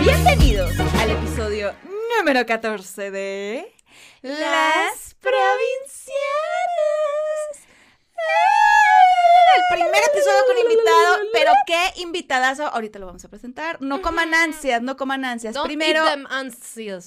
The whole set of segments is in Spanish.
Bienvenidos al episodio número 14 de Las Provincianas. El primer episodio con invitado, pero qué invitadazo. Ahorita lo vamos a presentar. No coman ansias, no coman ansias. Don't Primero, eat them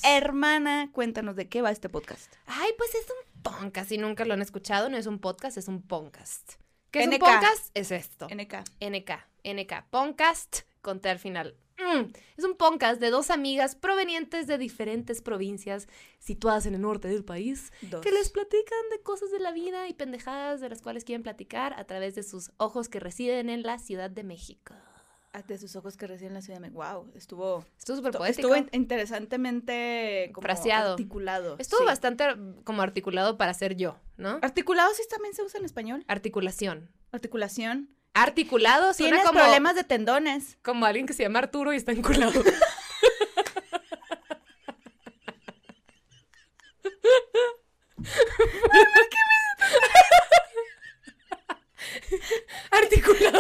hermana, cuéntanos de qué va este podcast. Ay, pues es un podcast. Si nunca lo han escuchado, no es un podcast, es un podcast. ¿Qué es un podcast? Es esto. NK. NK. NK. Podcast con T al final. Mm. Es un podcast de dos amigas provenientes de diferentes provincias situadas en el norte del país Dos. que les platican de cosas de la vida y pendejadas de las cuales quieren platicar a través de sus ojos que residen en la Ciudad de México. De sus ojos que recién la ciudad de. Wow, estuvo, Estuvo súper estuvo poético. in- interesantemente como Fraseado. articulado. Estuvo sí. bastante como articulado para ser yo, ¿no? Articulado sí también se usa en español. Articulación. Articulación. Articulado suena Tienes como, problemas de tendones. como alguien que se llama Arturo y está enculado. Articulado.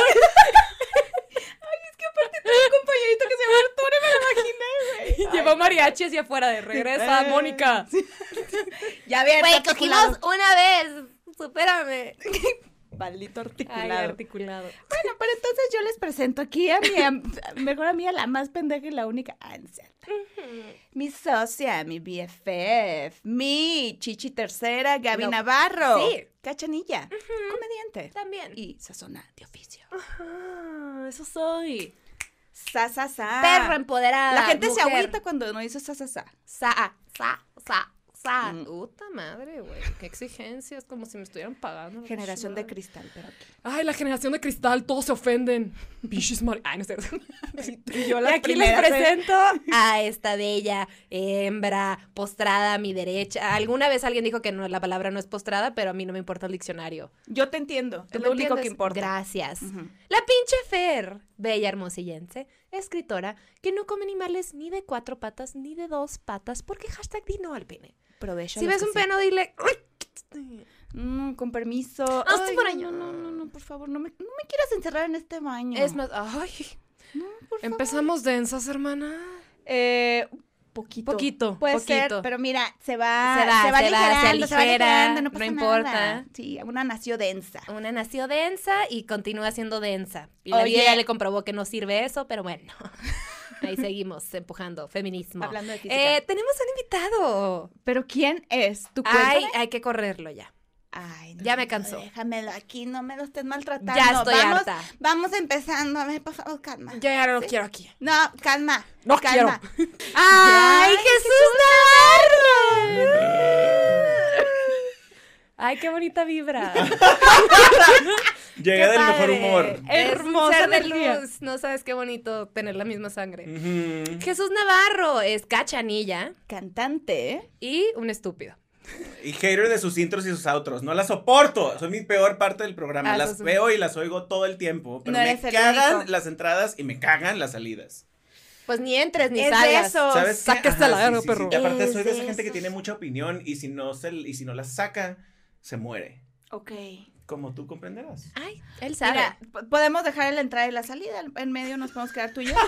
Un compañerito que se llama Arturo, me lo imaginé, güey. Llevó mariachi hacia afuera de regresa, Eh, Mónica. sí. Ya bien, Güey, cogimos una vez. Supérame. Maldito Ay, articulado. articulado. Bueno, pero entonces yo les presento aquí a mi am- mejor amiga, la más pendeja y la única Ansel. Mi socia, mi BFF, mi chichi tercera, Gaby No. Navarro. Sí. Cachanilla, comediante. También. Y sazona de oficio. Ah, eso soy. Sa, sa, sa. Perra empoderada. La gente se agüita cuando no dice sa, sa, sa. Sa, sa, sa, Puta madre, güey. Qué exigencias, como si me estuvieran pagando. Generación de cristal, pero aquí. Ay, la generación de cristal, todos se ofenden. Bichis mari... Ay, no cierto. Y yo Y las aquí les ¿eh? presento a esta bella hembra postrada a mi derecha. Alguna vez alguien dijo que no, la palabra no es postrada, pero a mí no me importa el diccionario. Yo te entiendo. ¿Tú Es lo único que importa. Gracias. La pinche Fer, bella hermosillense, escritora, que no come animales ni de cuatro patas ni de dos patas, porque hashtag di no al pene. Provecho. Si ves un sí. peno, dile... Con permiso. Hazte Ay, por no, allá. No, no, no, por favor, no me, no me quieras encerrar en este baño. Es más, ay, No, por favor. empezamos densas, hermana. Eh, poquito. Poquito, Puede poquito. ser, pero mira, se va, Se va, se va se va, se aligerando, se va aligera, aligerando, no importa. nada. Sí, una nació densa. Una nació densa y continúa siendo densa. Y la Oye. vida ya le comprobó que no sirve eso, pero bueno. Ahí seguimos empujando. Feminismo. Hablando de física. Eh, tenemos un invitado. Pero ¿quién es? ¿Tú Ay, hay que correrlo ya. Ay, no, ya me cansó. Déjamelo aquí, no me lo estés maltratando. Ya estoy vamos, harta. Vamos empezando, a ver, por favor, calma. Yo ya no lo quiero aquí. No, calma. No calma. ¡Ay, Ay, Jesús Navarro! Ay, qué bonita vibra. Llegué Qué del mejor humor. Hermosa ser de luz. No sabes qué bonito tener la misma sangre. Jesús Navarro es cachanilla Cantante, y un estúpido. Y hater de sus intros y sus outros. No las soporto. Son mi peor parte del programa. Ah, las sos veo y las oigo todo el tiempo. Pero No me cagan único. las entradas y me cagan las salidas. Pues ni entres ni Es salgas. eso. ¿Sabes Ajá, la sí, sí, perro. sí. Y aparte Es soy de esa gente que tiene mucha opinión y si no se, y si no la saca, se muere. Ok. Como tú comprenderás. Ay, él sabe. Mira, podemos dejar la entrada y la salida. En medio nos podemos quedar tú y yo.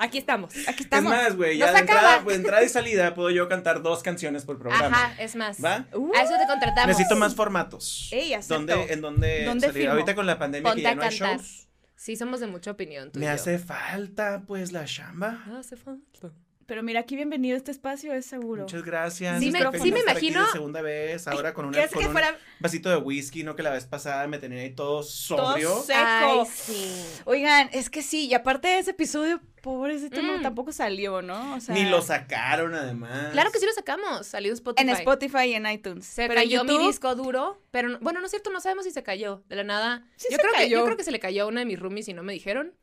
Aquí estamos. Aquí Es estamos. más, güey, ya de entrada, pues, de entrada y salida puedo yo cantar dos canciones por programa. Ajá, es más. ¿Va? Uh. A eso te contratamos. Necesito más formatos. Ey, acepto. ¿Dónde, ¿En dónde, ¿Dónde salir? Ahorita con la pandemia Ponte que ya a no hay cantar. shows. Sí, somos de mucha opinión. tú y Me yo. hace falta, pues, la chamba. Hace falta. Pero mira, aquí bienvenido a este espacio, es seguro. Muchas gracias. Sí me- sí me estar aquí imagino- de segunda vez, ahora con, una, ¿Quieres con que un fuera vasito de whisky, no que la vez pasada me tenía ahí todo todo sobrio. seco? Ay, sí. Oigan, es que sí, y aparte de ese episodio, pobrecito, no, Mm. tampoco salió, ¿no? O sea, Ni lo sacaron, además. Claro que sí lo sacamos. Salió en Spotify. En Spotify y en iTunes. Se Pero cayó mi YouTube, disco duro, pero no- bueno, no es cierto, no sabemos si se cayó de la nada. Sí yo se creo que yo creo que se le cayó a una de mis roomies y no me dijeron,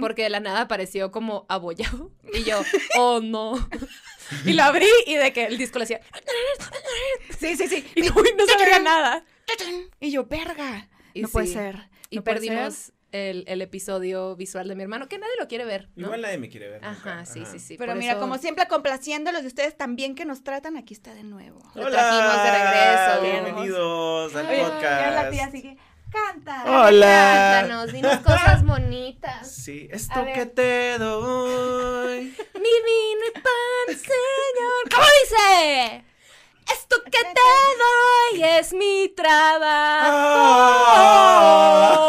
porque de la nada apareció como abollado y yo, "Oh no." y lo abrí y de que el disco le hacía Sí, sí, sí. y no, y no se veía nada. Y yo, verga. Y no puede ser. Y no perdimos ser. El, el episodio visual de mi hermano, que nadie lo quiere ver, ¿no? Igual nadie me quiere ver. Ajá, nunca. sí, Ajá. sí, sí. Pero por mira, eso como siempre, complaciéndolos de ustedes también que nos tratan, aquí está de nuevo. Lo trajimos de regreso. Bienvenidos al Oye, podcast. La tía sigue, canta. Hola. Cántanos, dinos cosas bonitas. Sí, esto que te doy. Mi vino y pan, señor. ¿Cómo dice? Esto que te doy es mi trabajo.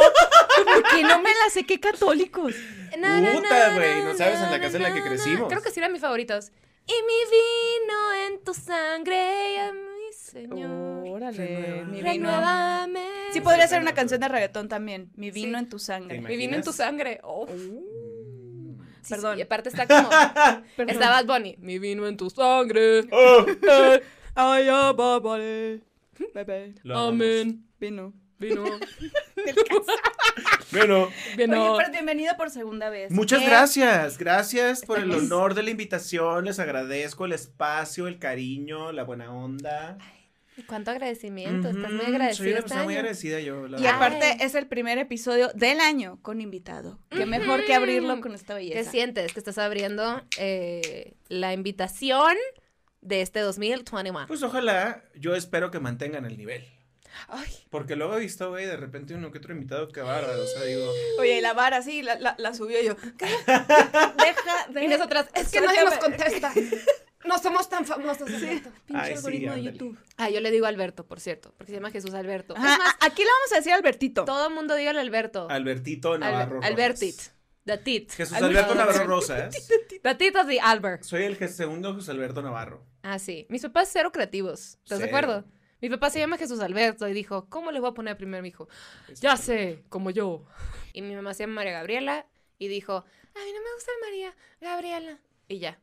Porque no me la sé, qué católicos. Na, na, Puta, güey, ¿no sabes en la casa en la que crecimos? Creo que sí eran mis favoritos. Y mi vino en tu sangre, y a mi señor. Órale, mi vino. Renuévame. Sí podría ser una canción de reggaetón también. Mi vino Sí. en tu sangre. ¿Te Mi vino en tu sangre. Oh. Sí, Perdón. sí, y aparte está como. Perdón. está Bad Bunny. Mi vino en tu sangre. Oh, Ay, va, vale. Bebé. Amén. Vino. Vino. Bueno, Vino. Oye, pero bienvenido por segunda vez. muchas ¿Qué? gracias. Gracias por el honor de la invitación. Les agradezco el espacio, el cariño, la buena onda. Cuánto agradecimiento. Estás muy Ujú, agradecido Soy una este persona muy agradecida yo. la Y verdad. aparte Ay. es el primer episodio del año con invitado. Qué mejor que abrirlo con esta ¿Qué belleza. sientes? Que estás abriendo eh, la invitación de este 2021. Pues ojalá, yo espero que mantengan el nivel. Ay, Porque luego he visto, güey, de repente uno que otro invitado que bárbaro. O sea, digo, oye, y la vara sí, la, la, la subió yo. ¿Qué? Deja de... Y nosotras, es que nadie nos contesta. No somos tan famosos. Alberto. Pinche Ay, sí, algoritmo de. YouTube. Ah, yo le digo Alberto, por cierto, porque se llama Jesús Alberto. Ajá, Es más, a- aquí le vamos a decir Albertito. todo el mundo dígale Alberto. Albertito Navarro. Alber- Albertit. Rosas. The tit. Jesús Alberto. Navarro Rosas. The tit of the Albert. Soy el segundo Jesús Alberto Navarro. Ah, sí. Mis papás cero creativos. ¿Estás de acuerdo? Mi papá se llama Jesús Alberto y dijo, ¿cómo le voy a poner primero a mi hijo? Ya sé, como yo. Y mi mamá se llama María Gabriela y dijo, a mí no me gusta María Gabriela. Y ya.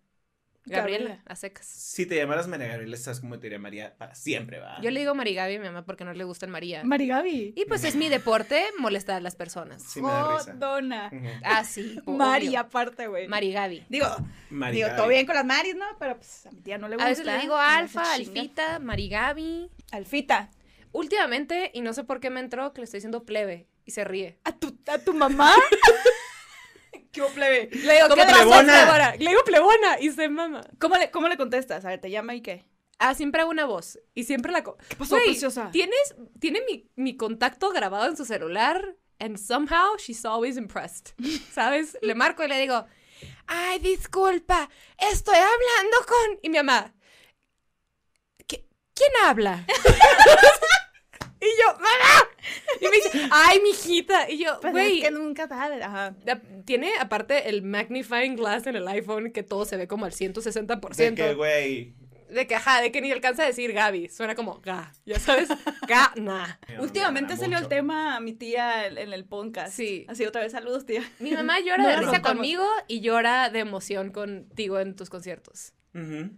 Gabriela, Gabriela. a secas. Si te llamaras María Gabriela, estás como te diría María para siempre, va. Yo le digo Marigabi a mi mamá porque no le gusta el María. Marigabi. Y pues es mi deporte molestar a las personas. Sí me da risa. dona. Ah, sí. Mari aparte, güey. Marigabi. Digo, María digo, Gaby. todo bien con las Maris, ¿no? Pero pues a mi tía no le gusta. A veces le digo Alfa. Alfita, Marigabi. Alfita. Últimamente, y no sé por qué me entró, que le estoy diciendo plebe y se ríe. ¿A tu, a tu mamá? ¿Qué plebe? Le digo, ¿Cómo ¿qué pasó, plebona? Le digo plebona y se mama. ¿Cómo le, ¿Cómo le contestas? A ver, ¿te llama y qué? Ah, siempre hago una voz. Y siempre la... ¿Qué pasó, preciosa? ¿Tienes, tiene mi, mi contacto grabado en su celular. And somehow she's always impressed. ¿Sabes? Le marco y le digo, ay, disculpa, estoy hablando con... Y mi mamá, "¿Qué- ¿quién habla? y yo, mamá. Y me dice, ay, mijita. Y yo, güey, es que nunca sabes. Ajá. Tiene aparte el magnifying glass en el iPhone que todo se ve como al 160%. De que, güey. De que, ajá, de que ni alcanza a decir Gaby. Suena como ga. Ya sabes, ga, na. me Últimamente salió el mucho. tema a mi tía en, el podcast. Sí. Así otra vez, saludos, tía. Mi mamá llora No de risa conmigo y llora de emoción contigo en tus conciertos. Ujú.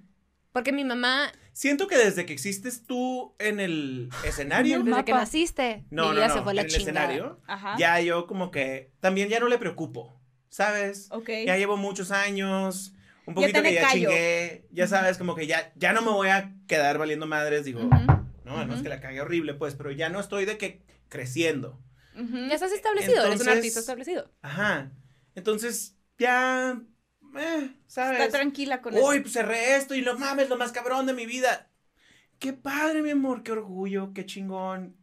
Porque mi mamá, Siento que desde que existes tú en el escenario. Desde que mapa. naciste, No, mi no, vida no. se fue la en el chingada. escenario. Ajá. Ya yo como que también ya no le preocupo, ¿sabes? Ok. Ya llevo muchos años, un Ya poquito tiene que ya callo. chingué, ya sabes, como que ya, ya no me voy a quedar valiendo madres, digo, Ujú, no, además ujú. que la cagué horrible, pues, pero ya no estoy de que creciendo. ujú. Ya estás establecido, eres un Entonces- artista establecido. Ajá. Entonces, ya, eh, ¿sabes? Está tranquila con Uy, eso. pues cerré esto y lo mames, lo más cabrón de mi vida. Qué padre, mi amor, qué orgullo, qué chingón.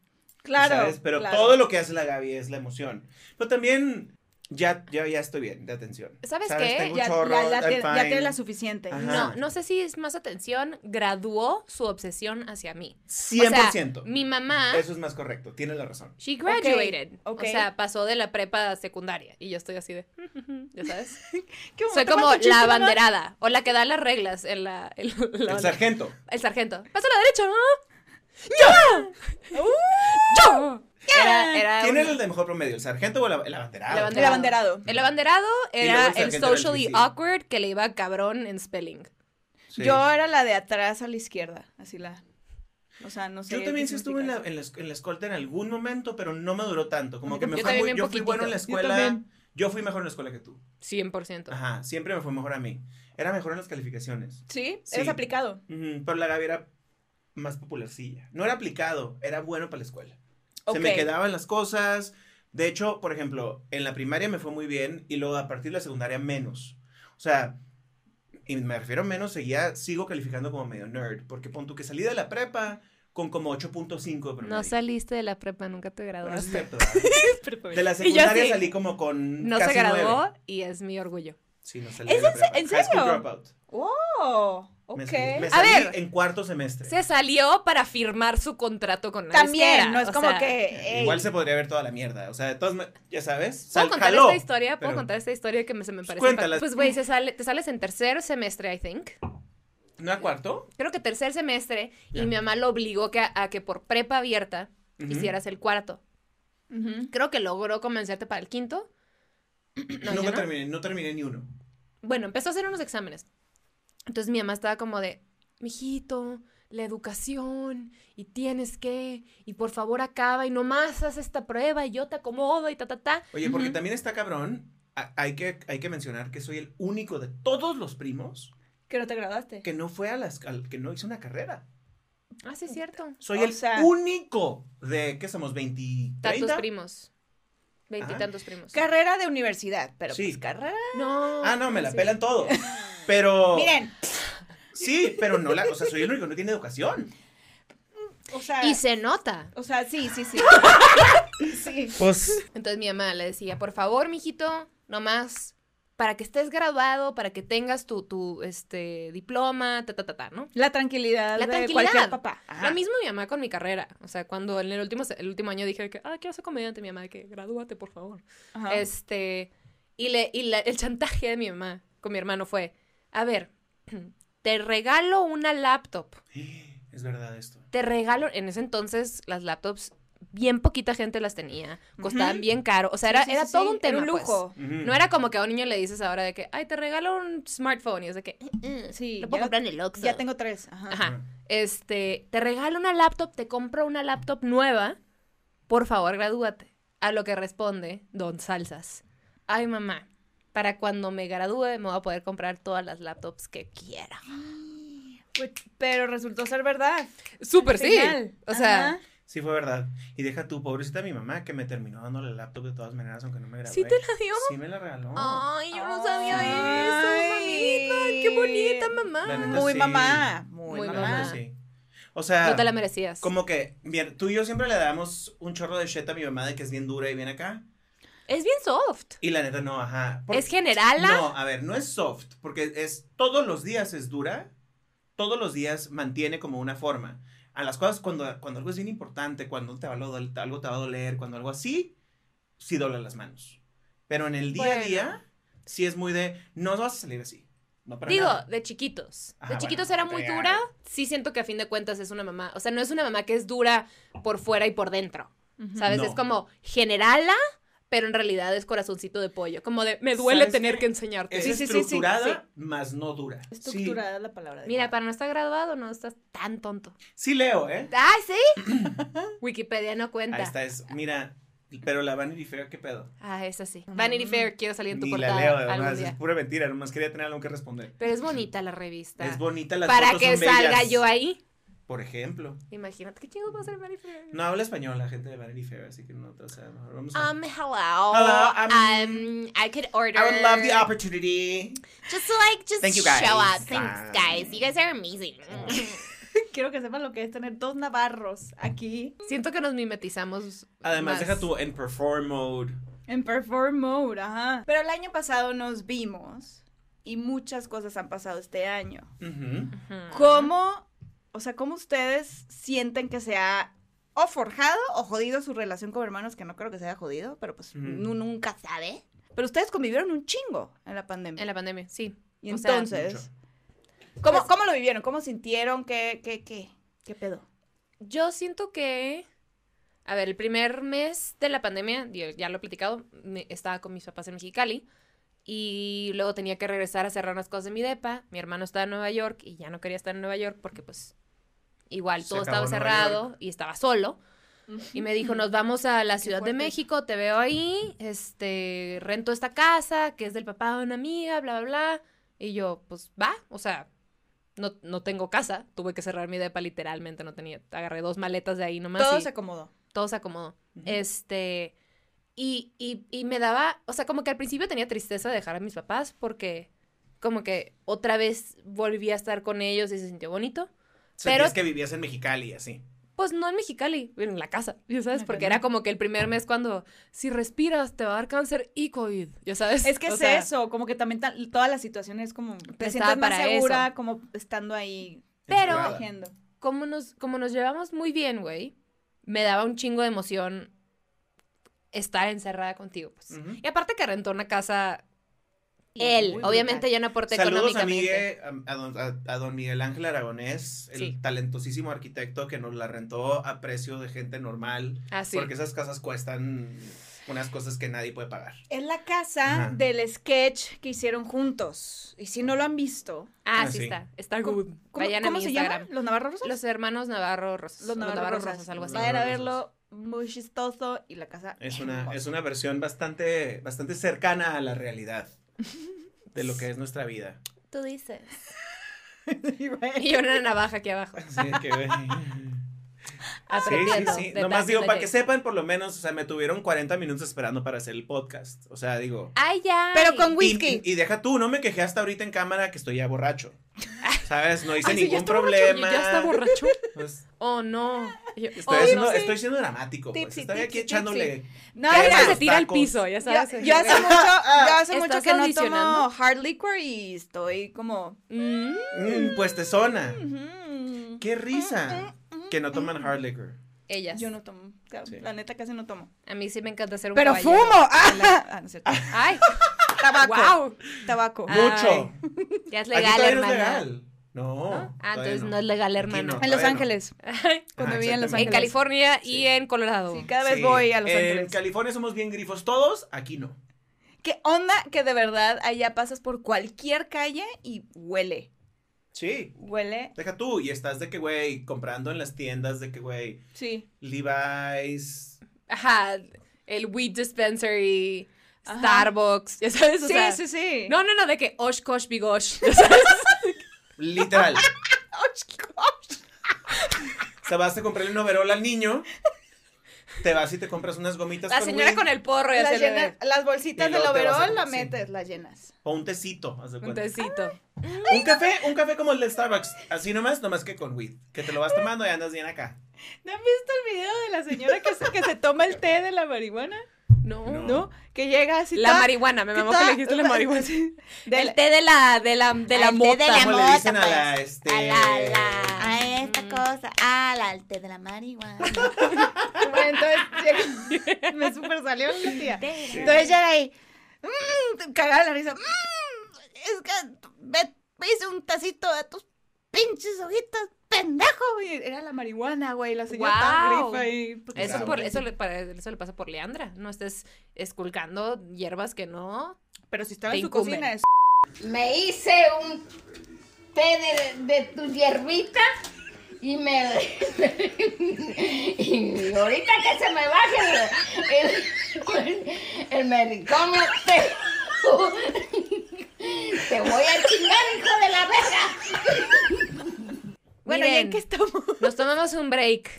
Claro. ¿sabes? Pero claro. todo lo que hace la Gaby es la emoción. Pero también, ya, ya, ya estoy bien de atención. ¿Sabes qué? Ya, chorro, ya, ya tiene, ya tiene la suficiente. Ajá. No, no sé si es más atención, graduó su obsesión hacia mí. 100%. O sea, mi mamá, Eso es más correcto, tienes la razón. she graduated. ok. O sea, pasó de la prepa a secundaria. Y yo estoy así de, ya sabes. ¿Qué Soy ¿Te como la mamá? abanderada o la que da las reglas en la. en la El sargento. El sargento. Paso a la derecha, ¿no? ¡Yo! ¡Yo! Era, era ¿Quién un- era el de mejor promedio? ¿El sargento o el, el abanderado? El El abanderado. El abanderado Y luego era el el era el socially difícil. awkward que le iba cabrón en spelling. Sí. Yo era la de atrás a la izquierda. Así la. O sea, no sé. Yo también sí estuve en la, en, la, en la escolta en algún momento, pero no me duró tanto. Como que me Yo fue muy, yo fui bueno en la Yo escuela. también. Yo fui mejor en la escuela que tú. 100%. Ajá, siempre me fue mejor a mí. Era mejor en las calificaciones. Sí, Sí. es aplicado. Pero la Gaby era más popularcilla. No era aplicado, era bueno para la escuela. Ok. Se me quedaban las cosas, De hecho, por ejemplo, en la primaria me fue muy bien y luego a partir de la secundaria menos. O sea, y me refiero a menos, seguía, sigo calificando como medio nerd, porque pon tú que salí de la prepa con como 8.5 de promedio. No saliste de la prepa, nunca te Bueno, es graduaste. cierto, ¿verdad? De la secundaria sí. salí como con no se casi graduó nueve. y es mi orgullo. Sí, no salí ¿Es de la en se- prepa. en High school serio? dropout. ¡Oh! Me, A ver. en cuarto semestre. Se salió para firmar su contrato con la También, disquera, no es como sea, que. ey, Igual se podría ver toda la mierda. O sea, de todas ma- ya sabes. ¿Puedo Sal, contar jaló, esta historia? ¿Puedo pero- contar esta historia que me, se me parece? cuéntala. Pues, güey, sale, te sales en tercer semestre, I think. ¿No a cuarto? Creo que tercer semestre. Y mi mamá lo obligó que, a que por prepa abierta hicieras el cuarto. Creo que logró convencerte para el quinto. No, no. terminé, no terminé ni uno. Bueno, empezó a hacer unos exámenes. Entonces mi mamá estaba como de, mijito, la educación, y tienes que, y por favor acaba, y nomás haz esta prueba, y yo te acomodo, y ta, ta, ta. Oye, porque también está cabrón. Hay que, hay que mencionar que soy el único de todos los primos Que no te graduaste. que no fue a las al- que no hizo una carrera. Ah, sí, es cierto. Soy O el sea- único de, ¿qué somos? ¿20? Tantos 30? primos. Veintitantos primos. Carrera de universidad, pero Sí. pues carrera. No. Ah, no, me la sí. pelan todos. Pero. Miren, Sí, pero no la. O sea, soy el único que no tiene educación. o sea. Y se nota. O sea, sí, sí, sí. sí. Pues. Entonces mi mamá le decía, por favor, mijito, nomás para que estés graduado, para que tengas tu, tu este, diploma, ta, ta, ta, ta, ¿no? La tranquilidad La de tranquilidad. cualquier papá. Ajá. Lo mismo mi mamá con mi carrera. O sea, cuando en el último, el último año dije que, ah, quiero ser comediante, mi mamá de que, gradúate, por favor. Ajá. Este, y, le, y la- el chantaje de mi mamá con mi hermano fue, a ver, te regalo una laptop. Es verdad esto. Te regalo, en ese entonces las laptops, bien poquita gente las tenía, costaban bien caro. O sea, Sí, era, sí, era sí, todo sí. un tema. Era un pues. lujo. No era como que a un niño le dices ahora de que, ay, te regalo un smartphone. Y es de que, "Eh, Sí, lo puedo comprar en el Oxxo. Ya tengo tres. Ajá. Ajá. Este, te regalo una laptop, te compro una laptop nueva. Por favor, gradúate. A lo que responde Don Salsas. Ay, mamá, para cuando me gradúe me voy a poder comprar todas las laptops que quiera. Pues, pero resultó ser verdad. Súper sí. O sea, Ajá. Sí, fue verdad. Y deja tu pobrecita mi mamá que me terminó dando la laptop de todas maneras, aunque no me gradué. ¿sí te la dio? Sí me la regaló. Ay, yo no sabía Ay. eso, mamita. Qué bonita, mamá. Neta, Muy sí. mamá. Muy, Muy mamá. sí. O sea, No te la merecías. como que, bien, tú y yo siempre le damos un chorro de shit a mi mamá de que es bien dura y bien acá. Es bien soft. Y la neta no, ajá. Por- ¿Es generala? No, a ver, no es soft, porque es todos los días es dura, todos los días mantiene como una forma. A las cosas cuando, cuando algo es bien importante, cuando te va a dol- algo te va a doler, cuando algo así, sí dobla las manos. Pero en el día a día, sí es muy de, no vas a salir así. No para Digo, nada. de chiquitos. Ajá, de chiquitos bueno, era muy ya. dura. Sí siento que a fin de cuentas es una mamá. O sea, no es una mamá que es dura por fuera y por dentro. ¿Sabes? No. Es como generala, pero en realidad es corazoncito de pollo. Como de, me duele ¿Sabes tener qué? que enseñarte. Es Sí, sí, sí, sí, estructurada, más no dura. Estructurada es la palabra. Mira, adecuada. para no estar graduado no estás tan tonto. Sí leo, ¿eh? ¡Ay, sí! Wikipedia no cuenta. Ahí está, es, mira, pero la Vanity Fair, ¿qué pedo? Ah, esa sí. Vanity Fair, quiero salir en tu Ni portada la leo, además, es pura mentira, nomás quería tener algo que responder. Pero es bonita la revista. Es bonita, las Para fotos que son salga bellas. yo ahí. Por ejemplo. Imagínate qué chingo va a ser Vanity Fair. No habla español la gente de Vanity Fair, así que no, o sea, mejor vamos a... Um, hello. Hello, um, um, I could order. I would love the opportunity. Just like, just Thank you, guys. show up. Thanks, guys. You guys are amazing. Quiero que sepan lo que es tener dos navarros aquí Siento que nos mimetizamos. Además, más. deja tu en perform mode. en perform mode, ajá. Pero el año pasado nos vimos y muchas cosas han pasado este año. Ujú. ¿Cómo, o sea, cómo ustedes sienten que se ha o forjado o jodido su relación con hermanos, que no creo que se haya jodido, pero pues nunca sabe. Pero ustedes convivieron un chingo en la pandemia. En la pandemia, sí. y o sea, entonces, ¿cómo, Pues- ¿cómo lo vivieron? ¿Cómo sintieron? ¿Qué, qué, qué? ¿Qué pedo? Yo siento que. A ver, el primer mes de la pandemia, yo ya lo he platicado, me- estaba con mis papás en Mexicali. Y luego tenía que regresar a cerrar unas cosas de mi depa. Mi hermano estaba en Nueva York y ya no quería estar en Nueva York porque, pues, igual Se todo estaba cerrado y estaba solo. Y me dijo, nos vamos a la Ciudad de. México, te veo ahí, este, rento esta casa, que es del papá de una amiga, bla, bla, bla. Y yo, pues, va, o sea, no, no tengo casa, tuve que cerrar mi depa literalmente, no tenía, agarré dos maletas de ahí nomás Todo y se acomodó. todo se acomodó. Este, Y, y, y me daba, o sea, como que al principio tenía tristeza de dejar a mis papás porque como que otra vez volví a estar con ellos y se sintió bonito. Sentías Pero- que vivías en Mexicali, así. Pues no en Mexicali, en la casa, ya sabes, porque era como que el primer mes cuando si respiras te va a dar cáncer y COVID, ya sabes. Es que O es sea, eso, como que también ta- toda la situación es como te sientes más para segura, eso. como estando ahí Pero- encerrada. Como nos, como nos llevamos muy bien, güey, me daba un chingo de emoción estar encerrada contigo, pues. Y aparte que rentó una casa él, muy obviamente brutal. ya no aporta Saludos a, económicamente. Miguel, a, a don, a- a don Miguel Ángel Aragonés, el Sí. talentosísimo arquitecto que nos la rentó a precio de gente normal. Ah, sí. Porque esas casas cuestan unas cosas que nadie puede pagar. Es la casa Ajá. del sketch que hicieron juntos. Y si no lo han visto, Ah, Ah, sí, sí. está. Está ¿cómo, good. cómo- Vayan cómo a mi se Instagram. llama? ¿Los Navarros Rosas? Los hermanos Navarro Rosas. Los Navarros, Rosas. algo así. Vayan a Navarro verlo, muy chistoso. Y la casa Es una, hermosa. es una versión bastante, bastante cercana a la realidad de lo que es nuestra vida. Tú dices. Sí. Y una navaja aquí abajo. Así que. Sí, sí, sí. Nomás digo, para que sepan, por lo menos, o sea, me tuvieron 40 minutos esperando para hacer el podcast. O sea, digo. Ay, ya. Pero con Y, whisky. y- y deja tú, no me quejé hasta ahorita en cámara que estoy ya borracho. ¿Sabes? No hice Ay, ningún está borracho. problema. ¿Ya está borracho? Pues, Oh, no. Yo- estoy, oh, haciendo, no. estoy siendo dramático. Pues. Tipsy, Estoy aquí tipsy, echándole. No, Ya mira, se tira al piso, ya yo, sabes. yo hace mucho, yo hace ¿Estás mucho que no tomo hard liquor y estoy como... Mm. Mm, pues te zona. ujú. Qué risa. Que no toman hard liquor. Ellas. Yo no tomo, claro, Sí. la neta casi no tomo. A mí sí me encanta hacer un Pero fumo. Ah, ah, no es cierto. Ay, Tabaco. wow. Tabaco. Ay. Mucho. Ya es Aquí legal, todavía no. Ah, entonces no es legal, Aquí hermana. no. En Los. Ángeles. Cuando Ajá, vivía en Los exactamente. en Ángeles. California y Sí. en Colorado. Sí, cada vez Sí, voy a Los en Ángeles. California somos bien grifos todos, aquí no. ¿Qué onda que de verdad allá pasas por cualquier calle y huele? Sí. Huele. Deja tú, y estás de que, güey, comprando en las tiendas de que, güey, Sí. Levi's. Ajá, el weed dispensary, Ajá. Starbucks, ya sabes, o Sí, sea, sí, sí. No, no, no, de que Oshkosh Bigosh, ya sabes. Literal. Oshkosh. te vas a comprarle un overol al niño. Te vas y te compras unas gomitas La con señora con el porro ya Las, llenas- las bolsitas Y del overol las sí. metes, las llenas. O un tecito, haz de Un cuenta. tecito. Un café, un café como el de Starbucks. Así nomás, nomás que con weed. Que te lo vas tomando y andas bien acá. ¿No han visto el video de la señora que se, que se toma el té de la marihuana? No. No. ¿No? Que llega así. La toda- marihuana, me mamó que le dijiste la marihuana. Sí. Del té de la, de la, de la té de mota. la ¿Cómo le mota, dicen a la, pues. este... A la, la- a esta mm. cosa, a la al té de la marihuana. bueno, entonces llega- me super salió la tía. Entonces llega ahí, mmm, cagada la risa. "Mm, es que me, me hice un tacito de tus pinches hojitas, pendejo. Y era la marihuana, güey. La señora Guau. grifa ahí. Eso, Claro. por, eso, le, para- eso le pasa por Leandra. No estés esculcando hierbas que no. Pero si estaba en su incumben. cocina, es me hice un té de, de tu hierbita y me y ahorita que se me baje el, el, el medicamento te, te voy a chingar hijo de la verga Bueno, ¿y en Miren, qué estamos? Nos tomamos un break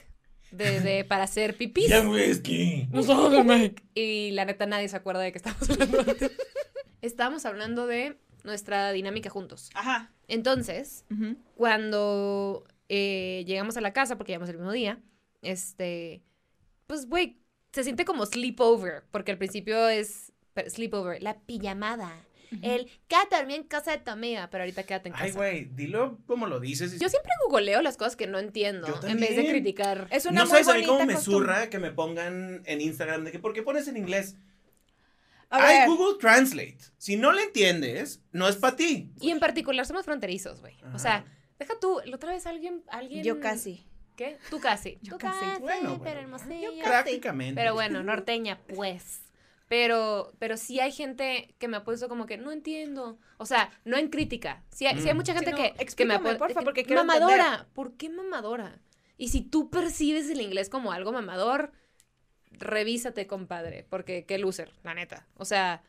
de, de- para hacer pipis. Ya whisky. Nos tomamos un break. Y la neta nadie se acuerda de que estábamos hablando antes. Estábamos hablando de nuestra dinámica juntos. Ajá. Entonces, cuando eh, llegamos a la casa, porque llegamos el mismo día, este, pues, güey, se siente como sleepover, porque al principio es pero sleepover, la pijamada, el quédate a dormir en casa de tu amiga, pero ahorita quédate en casa. Ay, güey, dilo como lo dices. Yo siempre googleo las cosas que no entiendo, Yo en vez de criticar. Es una no muy sabes a mí cómo me costumbre. zurra que me pongan en Instagram de que, ¿por qué pones en inglés? Hay Google Translate. Si no le entiendes, no es para ti. Y en particular somos fronterizos, güey. O sea, deja tú, la otra vez alguien, alguien... yo casi. ¿Qué? Tú casi. Yo Tú casi. Bueno, pero bueno, hermosillo. Prácticamente. Pero bueno, norteña, pues. Pero, pero sí hay gente que me ha puesto como que no entiendo. O sea, no en crítica. Sí hay, sí hay Mm. mucha gente Sí, no, que, que me ha puesto. porfa, porque quiero Mamadora. ¿Por qué mamadora? Y si tú percibes el inglés como algo mamador, revísate, compadre. Porque qué loser, la neta. O sea,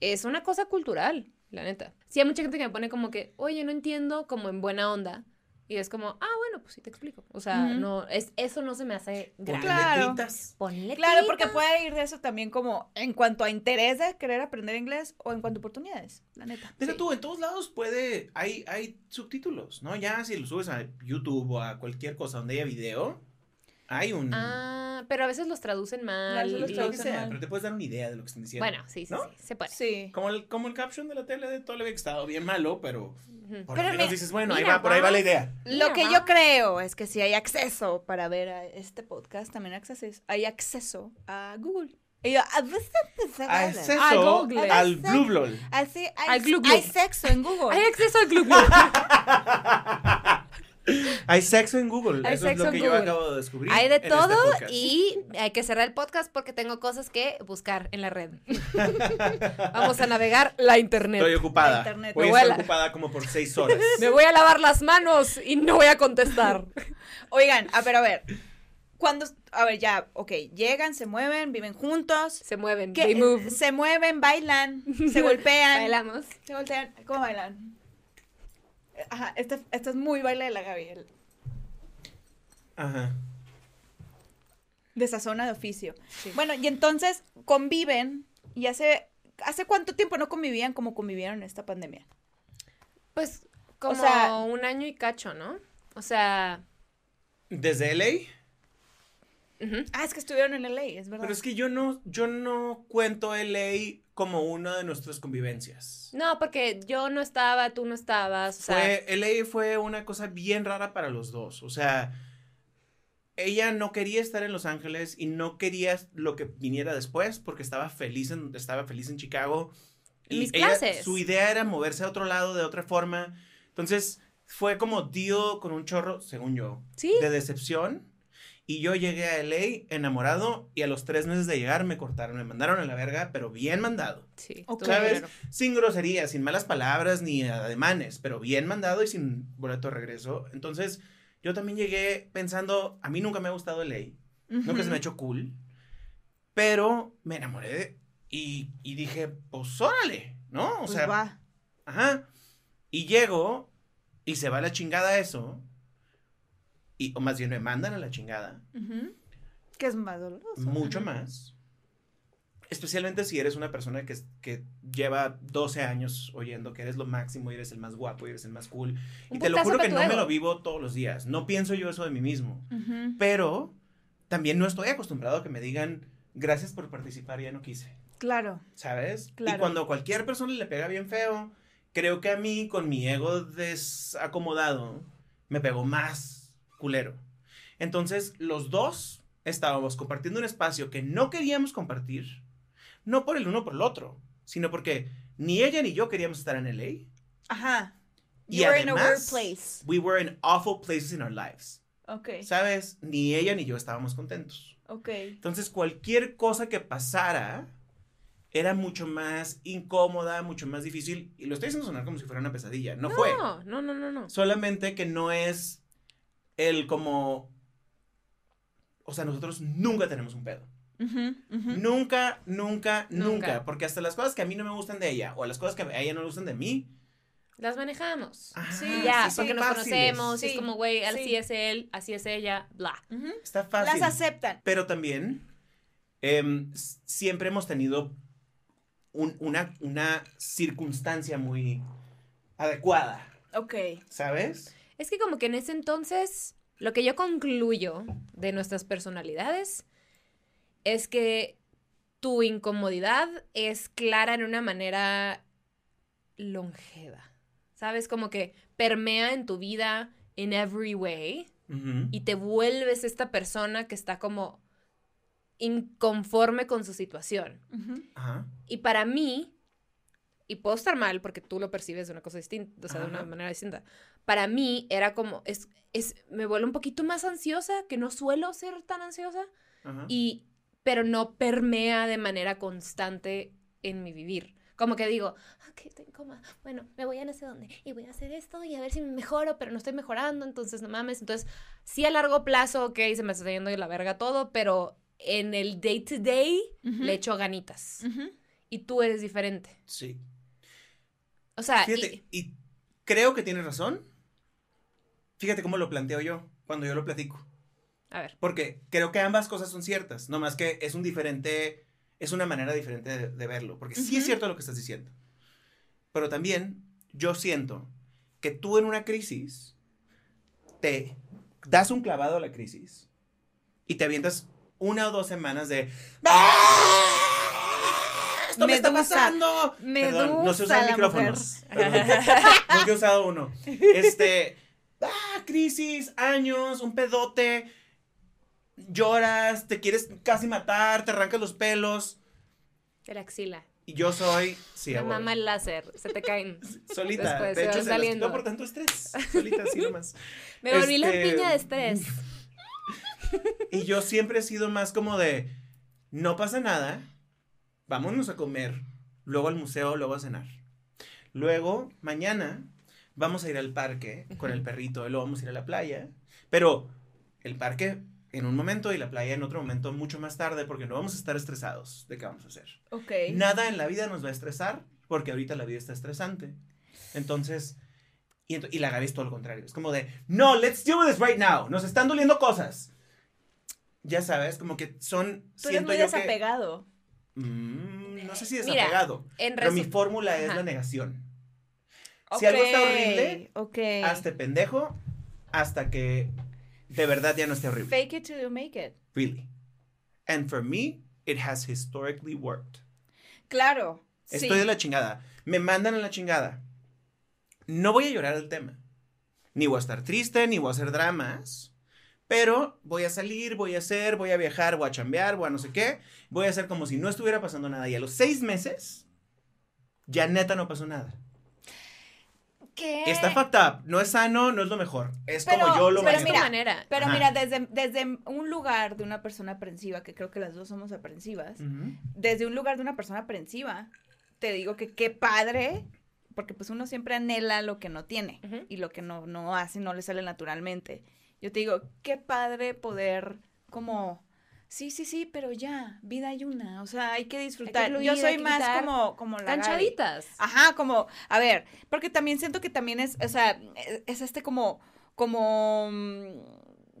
es una cosa cultural, la neta. Sí hay mucha gente que me pone como que, oye, no entiendo, como en buena onda. Y es como, ah, bueno, pues sí te explico. O sea, no, es, eso no se me hace grave. Claro. Ponle Claro, porque puede ir de eso también como en cuanto a interés de querer aprender inglés o en cuanto a oportunidades, la neta. Deja Sí. tú, en todos lados puede, hay, hay subtítulos, ¿no? Ya si lo subes a YouTube o a cualquier cosa donde haya video, hay un... Ah, pero a veces los traducen mal. A veces los traducen sea, mal. pero te puedes dar una idea de lo que están diciendo. Bueno, sí, sí, ¿no? sí, se puede. Sí. Como el, como el caption de la tele de vida que estaba bien malo, pero por Pero lo menos mira- dices, bueno, ahí mira, va, por ahí va la idea. Lo Mira, que va. yo creo es que si hay acceso para ver a este podcast, también acceso, hay acceso a Google. Y yo, a veces A. Acceso Al Google. al Blublol. Así, hay, Al Glu Glu. hay sexo en Google. Hay acceso al Club Hay sexo en Google. Hay Eso es lo que yo Google. acabo de descubrir. Hay de este todo y hay que cerrar el podcast porque tengo cosas que buscar en la red. Vamos a navegar la internet. Estoy ocupada. La internet. Estar la- ocupada como por seis horas. Me voy a lavar las manos y no voy a contestar. Oigan, a ver, a ver. Cuando, a ver, ya, ok, llegan, se mueven, viven juntos. Se mueven. ¿Qué? They move. Se mueven, bailan, se golpean. Bailamos. Se voltean. ¿Cómo bailan? Ajá, este, este es muy baile de la Gaby. el- Ajá. de esa zona de oficio. Bueno, y entonces conviven y hace ¿hace cuánto tiempo no convivían como convivieron en esta pandemia? Pues como sea- un año y cacho, ¿no? O sea, ¿Desde LA? ujú. Ah, es que estuvieron en LA, es verdad. Pero es que yo no, yo no cuento LA como una de nuestras convivencias. no, porque yo no estaba, tú no estabas, o sea, Fue, LA fue una cosa bien rara para los dos. O sea, ella no quería estar en Los Ángeles y no quería lo que viniera después porque estaba feliz en, estaba feliz en Chicago. En mis ella- clases. Su idea era moverse a otro lado de otra forma. Entonces, fue como deal con un chorro, según yo, sí, de decepción. Y yo llegué a LA enamorado y a los tres meses de llegar me cortaron, me mandaron a la verga, pero bien mandado. sí, Ok. estuvo ¿Sabes? Sin groserías, sin malas palabras ni ademanes, pero bien mandado y sin boleto de regreso. Entonces, yo también llegué pensando, a mí nunca me ha gustado LA, nunca se me ha hecho cool, pero me enamoré de- y, y dije, pues órale, ¿no? O Pues sea, va. ajá. Y llego y se va a la chingada eso, y, o más bien me mandan a la chingada. Que es más doloroso. mucho más. Especialmente si eres una persona que, que lleva 12 años oyendo que eres lo máximo y eres el más guapo y eres el más cool. Y te lo juro que no me lo vivo todos los días. No pienso yo eso de mí mismo. Pero también no estoy acostumbrado a que me digan gracias por participar, ya no quise. Claro. ¿Sabes? Claro. Y cuando a cualquier persona le pega bien feo, creo que a mí, con mi ego desacomodado, me pegó más culero. Entonces, los dos estábamos compartiendo un espacio que no queríamos compartir, no por el uno por el otro, sino porque ni ella ni yo queríamos estar en LA. Ajá. Y You were in a weird además, place. we were in awful places in our lives. Ok. ¿Sabes? Ni ella ni yo estábamos contentos. Ok. Entonces, cualquier cosa que pasara era mucho más incómoda, mucho más difícil. Y lo estoy haciendo sonar como si fuera una pesadilla. No, fue. No, no, no, no, no. Solamente que no es el como. O sea, nosotros nunca tenemos un pedo. Nunca, nunca, nunca, Nunca. Porque hasta las cosas que a mí no me gustan de ella o las cosas que a ella no le gustan de mí. Las manejamos. ajá, Sí, ya, sí, porque nos fáciles. conocemos, y Sí, es como, güey, así sí. es él, así es ella, bla. Está fácil. Las aceptan. Pero también em, siempre hemos tenido un- una, una circunstancia muy adecuada, Ok. ¿sabes? Es que como que en ese entonces, lo que yo concluyo de nuestras personalidades es que tu incomodidad es clara en una manera longeva. ¿Sabes? Como que permea en tu vida in every way y te vuelves esta persona que está como inconforme con su situación. Y para mí, y puedo estar mal porque tú lo percibes de una cosa distinta, o sea, de una Ajá. manera distinta. Para mí era como, es, es, me vuelvo un poquito más ansiosa, que no suelo ser tan ansiosa, Ajá. y, pero no permea de manera constante en mi vivir. Como que digo, ok, estoy incómoda, bueno, me voy a no sé dónde, y voy a hacer esto, y a ver si me mejoro, pero no estoy mejorando, entonces no mames. Entonces, sí a largo plazo, ok, se me está yendo la verga todo, pero en el day to day Ujú. le echo ganitas Ujú. y tú eres diferente. Sí. O sea, Fíjate, y- y creo que tienes razón. Fíjate cómo lo planteo yo cuando yo lo platico. A ver. Porque creo que ambas cosas son ciertas, nomás que es un diferente, es una manera diferente de, de verlo, porque sí es cierto lo que estás diciendo. Pero también yo siento que tú en una crisis te das un clavado a la crisis y te avientas una o dos semanas de ¡Ah! ¡Esto me está pasando! Medusa, Perdón, no sé usar la micrófonos. Perdón. Nunca he usado uno. Este, ah, crisis, años, un pedote, lloras, te quieres casi matar, te arrancas los pelos. De la axila. Y yo soy, sí, La mamá el láser. Se te caen. solita. Después de se hecho, se las saliendo. quitó por tanto estrés. Solita, así nomás. Me volví la Este, piña de estrés. Y yo siempre he sido más como de, no pasa nada, vámonos a comer, luego al museo, luego a cenar. Luego, mañana, vamos a ir al parque con el perrito, y luego vamos a ir a la playa. Pero el parque en un momento y la playa en otro momento mucho más tarde porque no vamos a estar estresados de qué vamos a hacer. Ok. Nada en la vida nos va a estresar porque ahorita la vida está estresante. Entonces, y, la Gaby es todo lo contrario. Es como de, no, let's deal with this right now. Nos están doliendo cosas. Ya sabes, como que son, Tú eres siento muy yo que... Mm, no sé si Mira, desapegado, En pero mi fórmula es la negación. Si algo está horrible, Ok. Hazte pendejo hasta que de verdad ya no esté horrible. Fake it till you make it. Really. And for me, it has historically worked. Claro. Estoy sí. de la chingada. Me mandan a la chingada. No voy a llorar el tema. Ni voy a estar triste, ni voy a hacer dramas. Pero voy a salir, voy a hacer, voy a viajar, voy a chambear, voy a no sé qué. Voy a hacer como si no estuviera pasando nada. Y a los seis meses, ya neta no pasó nada. ¿Qué? Está fucked up. No es sano, no es lo mejor. Es Pero- como yo lo pero mira, manera. Pero Ajá. mira, desde, desde un lugar de una persona aprensiva, que creo que las dos somos aprensivas, desde un lugar de una persona aprensiva, te digo que qué padre, porque pues uno siempre anhela lo que no tiene y lo que no, no hace no le sale naturalmente. Yo te digo, qué padre poder como, sí, sí, sí, pero ya, vida hay una, o sea, hay que disfrutar. fluir, Yo soy más quitar como, como la. Canchaditas. Ajá, como, a ver, porque también siento que también es, o sea, es- es este como, como, mm,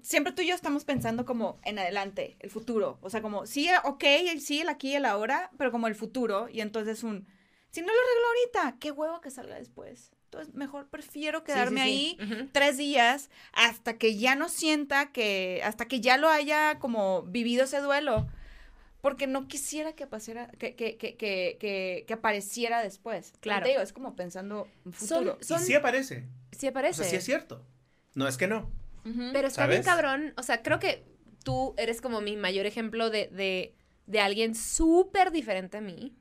siempre tú y yo estamos pensando como en adelante, el futuro, o sea, como, sí, ok, el sí, el aquí, el ahora, pero como el futuro, y entonces un, si no lo arreglo ahorita, qué huevo que salga después. Entonces, mejor prefiero quedarme sí, ahí tres días hasta que ya no sienta que, hasta que ya lo haya como vivido ese duelo. Porque no quisiera que, pasara, que, que, que, que, que, que apareciera después. Claro. te digo, es como pensando en futuro. Son- Y sí aparece. Sí O aparece. sea, sí es cierto. No es que no. Pero está bien cabrón. O sea, creo que tú eres como mi mayor ejemplo de, de, de alguien súper diferente a mí.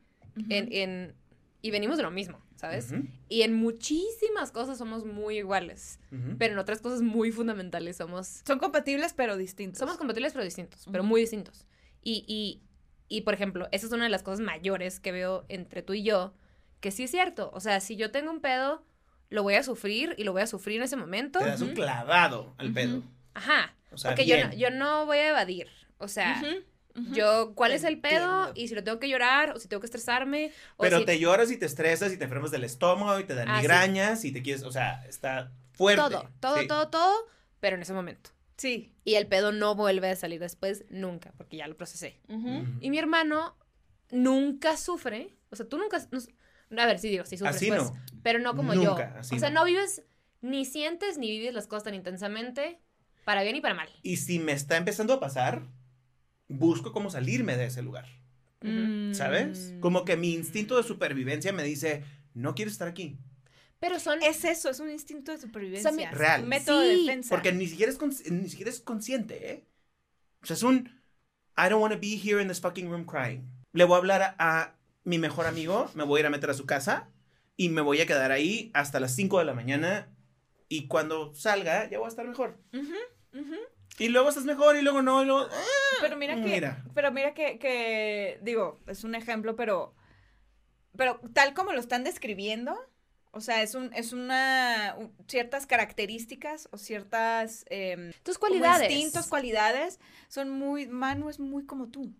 En, en- y venimos de lo mismo, ¿sabes? Y en muchísimas cosas somos muy iguales. Pero en otras cosas muy fundamentales somos. Son compatibles, pero distintos. Somos compatibles pero distintos, pero muy distintos. Y, y, y, por ejemplo, esa es una de las cosas mayores que veo entre tú y yo, que sí es cierto. O sea, si yo tengo un pedo, lo voy a sufrir y lo voy a sufrir en ese momento. Te das un clavado al pedo. Ajá. O sea, Porque yo bien. no, yo no voy a evadir. O sea, Ujú. yo, ¿cuál Te es el pedo? entiendo. Y si lo tengo que llorar, o si tengo que estresarme. O Pero si- te lloras y te estresas y te enfermas del estómago y te dan Ah, sí. migrañas y te quieres, o sea, está fuerte. Todo, todo, Sí. todo, todo, pero en ese momento. Sí. Y el pedo no vuelve a salir después nunca, porque ya lo procesé. Ujú. Ujú. Y mi hermano nunca sufre. O sea, tú nunca. no- a ver, sí digo, sí sufres. Así pues, no. Pero no como Nunca, yo. así o sea, no. no vives, ni sientes ni vives las cosas tan intensamente, para bien y para mal. Y si me está empezando a pasar, busco cómo salirme de ese lugar, Mm. ¿sabes? Como que mi instinto de supervivencia me dice, no quiero estar aquí. Pero son. Es eso, es un instinto de supervivencia. Son mi- Real. Un método de Sí, defensa. Porque ni siquiera es, ni siquiera es consciente, ¿eh? O sea, es un, I don't want to be here in this fucking room crying. Le voy a hablar a, a mi mejor amigo, me voy a ir a meter a su casa y me voy a quedar ahí hasta las 5 de la mañana y cuando salga ya voy a estar mejor. Ujú, ujú. Y luego estás mejor y luego no, y luego... ¡ah! Pero mira que, Mira. pero mira que, que, digo, es un ejemplo, pero, pero tal como lo están describiendo, o sea, es un, es una, un- ciertas características o ciertas em, tus cualidades. instintos, cualidades, son muy, Manu es muy como tú.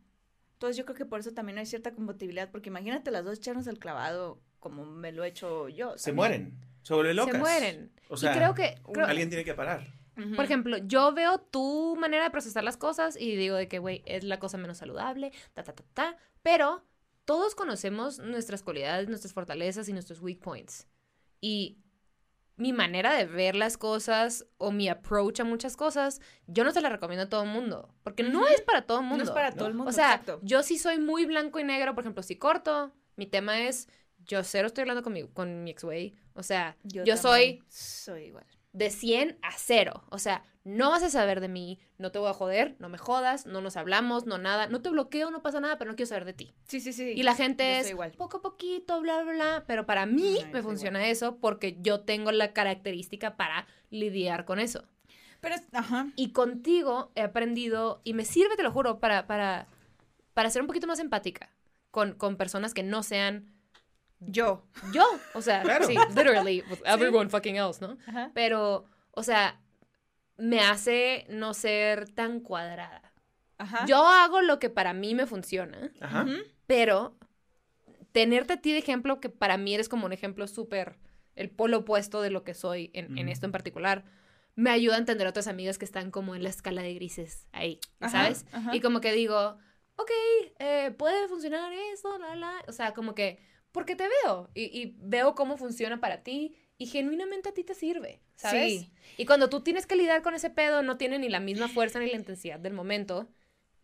Entonces yo creo que por eso también hay cierta compatibilidad, porque imagínate las dos echarnos el clavado como me lo he hecho yo. Se también. mueren. Se vuelven locas. se mueren. O sea, y creo que, creo- alguien tiene que parar. Por ejemplo, yo veo tu manera de procesar las cosas y digo de que, güey, es la cosa menos saludable, ta, ta, ta, ta, pero todos conocemos nuestras cualidades, nuestras fortalezas y nuestros weak points. Y mi manera de ver las cosas o mi approach a muchas cosas, yo no se la recomiendo a todo el mundo, porque no Ujú. es para todo el mundo. No es para ¿no? todo el mundo. O sea, exacto. yo sí soy muy blanco y negro, por ejemplo, si corto, mi tema es, yo cero estoy hablando con mi, con mi ex güey, o sea, yo, soy también Soy igual. De 100 a 0, o sea, no vas a saber de mí, no te voy a joder, no me jodas, no nos hablamos, no nada, no te bloqueo, no pasa nada, pero no quiero saber de ti. Sí, sí, sí. Y la gente es igual. poco a poquito, bla, bla, bla, pero para mí me funciona eso porque yo tengo la característica para lidiar con eso. Pero, ajá. Y contigo he aprendido, y me sirve, te lo juro, para, para, para ser un poquito más empática con, con personas que no sean Yo. yo. O sea, Claro. sí, literally, with everyone fucking else, ¿no? Ajá. Pero, o sea, me hace no ser tan cuadrada. Ajá. Yo hago lo que para mí me funciona, Ajá. Pero tenerte a ti de ejemplo, que para mí eres como un ejemplo súper, el polo opuesto de lo que soy en, en esto en particular, me ayuda a entender a otras amigas que están como en la escala de grises ahí, Ajá, ¿sabes? ajá. Y como que digo, ok, eh, puede funcionar esto, la, la, o sea, como que, porque te veo y, y veo cómo funciona para ti y genuinamente a ti te sirve, ¿sabes? Sí. Y cuando tú tienes que lidiar con ese pedo, no tiene ni la misma fuerza ni la intensidad del momento.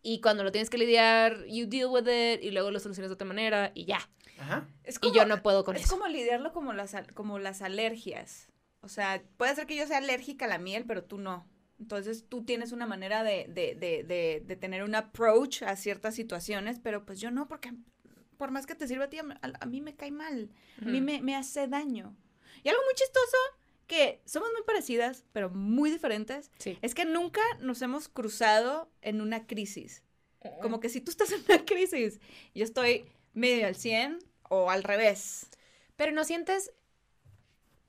Y cuando lo tienes que lidiar, you deal with it y luego lo solucionas de otra manera y ya. Ajá. Es y yo no puedo con es eso. como lidiarlo como las, como las alergias. O sea, puede ser que yo sea alérgica a la miel, pero tú no. Entonces tú tienes una manera de, de, de, de, de tener un approach a ciertas situaciones, pero pues yo no, porque por más que te sirva a ti, a, mí me cae mal. A mí me, me hace daño. Y algo muy chistoso, que somos muy parecidas, pero muy diferentes, Sí. es que nunca nos hemos cruzado en una crisis. Como que si tú estás en una crisis, yo estoy medio al 100 o al revés. Pero no sientes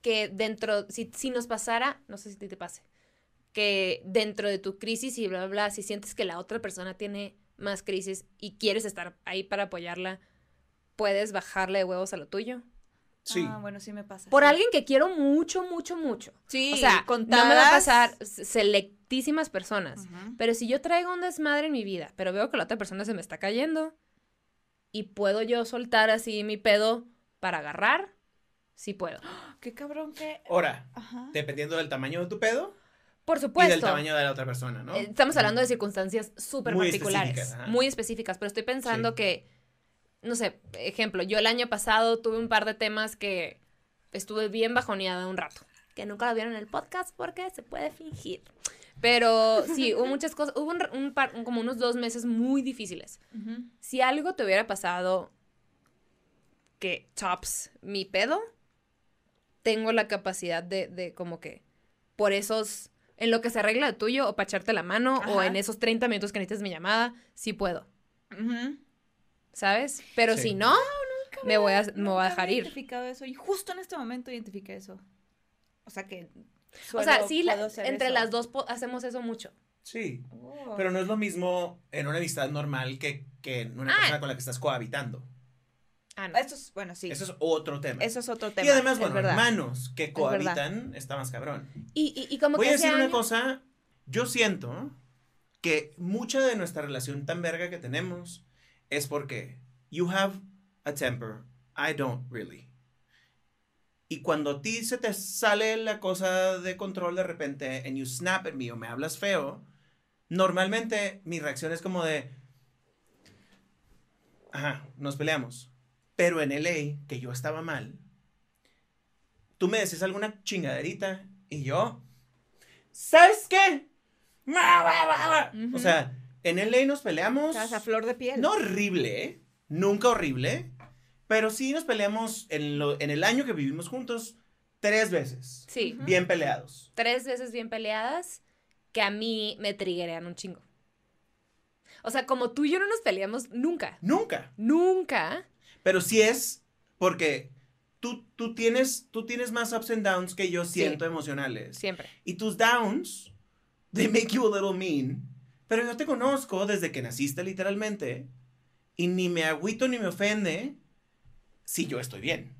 que dentro, si, si nos pasara, no sé si te, te pase, que dentro de tu crisis y bla, bla, bla, si sientes que la otra persona tiene más crisis y quieres estar ahí para apoyarla, puedes bajarle de huevos a lo tuyo. Sí. Ah, bueno, sí me pasa. Por sí. alguien que quiero mucho, mucho, mucho. Sí, o sea, contadas. no me va a pasar selectísimas personas. Pero si yo traigo un desmadre en mi vida, pero veo que la otra persona se me está cayendo y puedo yo soltar así mi pedo para agarrar, sí puedo. Qué cabrón que... Ahora, Ajá. dependiendo del tamaño de tu pedo Por y supuesto. del tamaño de la otra persona, ¿no? Eh, Estamos hablando de circunstancias súper Muy particulares, específicas, muy específicas, pero estoy pensando Sí. que, no sé, ejemplo, yo el año pasado tuve un par de temas que estuve bien bajoneada un rato, que nunca lo vieron en el podcast porque se puede fingir. Pero sí, hubo muchas cosas, hubo un, un par, un- como unos dos meses muy difíciles. Si algo te hubiera pasado que tops mi pedo, tengo la capacidad de, de como que por esos, en lo que se arregla lo tuyo o para echarte la mano o en esos 30 minutos que necesitas mi llamada, sí puedo. ¿Sabes? Pero Sí. si no, me voy a, me voy a Nunca dejar ir. identificado eso y justo en este momento identifiqué eso. O sea que... O sea, sí, la- entre eso. las dos hacemos eso mucho. Sí. Oh. Pero no es lo mismo en una amistad normal que, que en una Ah. persona con la que estás cohabitando. Ah, no. Esto es, bueno, sí. Eso es otro tema. Eso es otro tema. y además, bueno, hermanos que cohabitan está más cabrón. Y, y, y como Voy que a decir una cosa. Yo siento que mucha de nuestra relación tan verga que tenemos es porque you have a temper, I don't really. Y cuando a ti se te sale la cosa de control de repente and you snap at me o me hablas feo, normalmente mi reacción es como de ajá, nos peleamos. Pero en LA, que yo estaba mal, tú me decís alguna chingaderita y yo ¿Sabes qué? O sea, en LA nos peleamos. Estás a flor de piel. No horrible, ¿eh? nunca horrible, pero sí nos peleamos en, lo- en el año que vivimos juntos tres veces. Sí. Bien peleados. tres veces bien peleadas que a mí me triguerean un chingo. O sea, como tú y yo no nos peleamos nunca. Nunca. Nunca. Pero sí es porque tú, tú, tienes, tú tienes más ups and downs que yo Sí. siento emocionales. Siempre. Y tus downs, they make you a little mean. Pero yo te conozco desde que naciste literalmente. Y ni me agüito ni me ofende si yo estoy bien.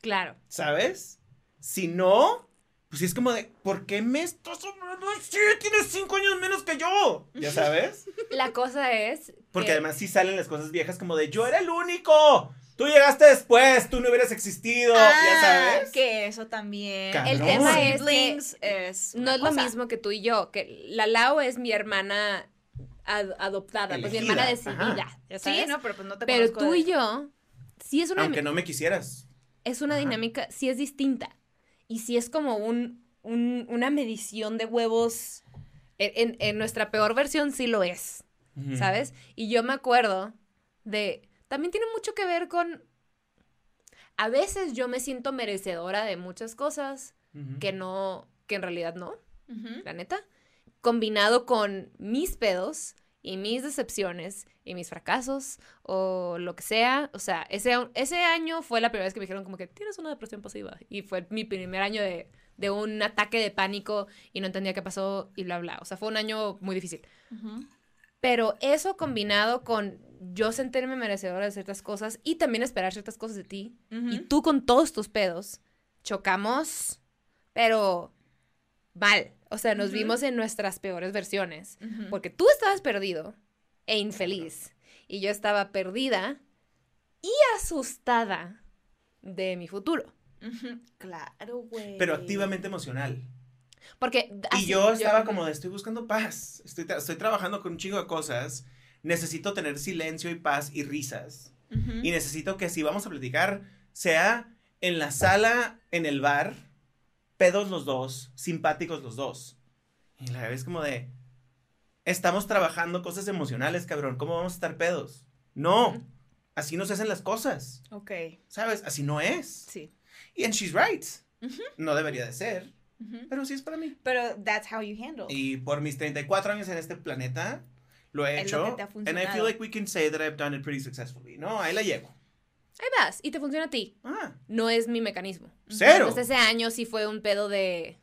Claro. ¿Sabes? Si no, pues es como de, ¿por qué me estás hablando así? Tienes cinco años menos que yo. ¿Ya sabes? La cosa es. Porque que- además sí salen las cosas viejas como de, yo era el único. Tú llegaste después, tú no hubieras existido. ya Ah, sabes. Que eso también. Cabrón. El tema es que Siblings es. no es lo cosa. mismo que tú y yo. Que la Lau es mi hermana ad- adoptada, pues mi hermana decidida. ajá. ¿ya Sí, no, pero pues no te Pero tú de- y yo, sí es una, Aunque no me quisieras. es una Ajá. dinámica, sí es distinta. Y sí es como un, un- una medición de huevos. En, en- en nuestra peor versión sí lo es. ¿sabes? Y yo me acuerdo de... También tiene mucho que ver con... A veces yo me siento merecedora de muchas cosas que no, que en realidad no, Ujú. la neta. Combinado con mis pedos y mis decepciones y mis fracasos o lo que sea. O sea, ese, ese año fue la primera vez que me dijeron como que tienes una depresión pasiva. Y fue mi primer año de, de un ataque de pánico y no entendía qué pasó y bla, bla. O sea, fue un año muy difícil. Ujú. Pero eso combinado con yo sentirme merecedora de ciertas cosas y también esperar ciertas cosas de ti y tú con todos tus pedos, chocamos, pero mal. O sea, nos vimos en nuestras peores versiones. Porque tú estabas perdido e infeliz. Y yo estaba perdida y asustada de mi futuro. Claro, güey. Pero activamente emocional. Porque. Y así- yo estaba como de, estoy buscando paz. Estoy, tra- estoy trabajando con un chingo de cosas. Necesito tener silencio y paz y risas. Ujú. Y necesito que si vamos a platicar, sea en la sala, en el bar, pedos los dos, simpáticos los dos. Y la vez como de, estamos trabajando cosas emocionales, cabrón. ¿Cómo vamos a estar pedos? No, así no se hacen las cosas. Ok, ¿Sabes? Así no es. sí. Y and she's right. Ujú. No debería de ser, Pero sí es para mí. Pero that's how you handle. Y por mis 34 años en este planeta, lo he Es hecho. lo que te ha and I feel like we can say that I've done it pretty successfully. No, ahí la llevo. Ahí vas, y te funciona a ti. Ah, No es mi mecanismo. cero. Entonces ese año sí fue un pedo de.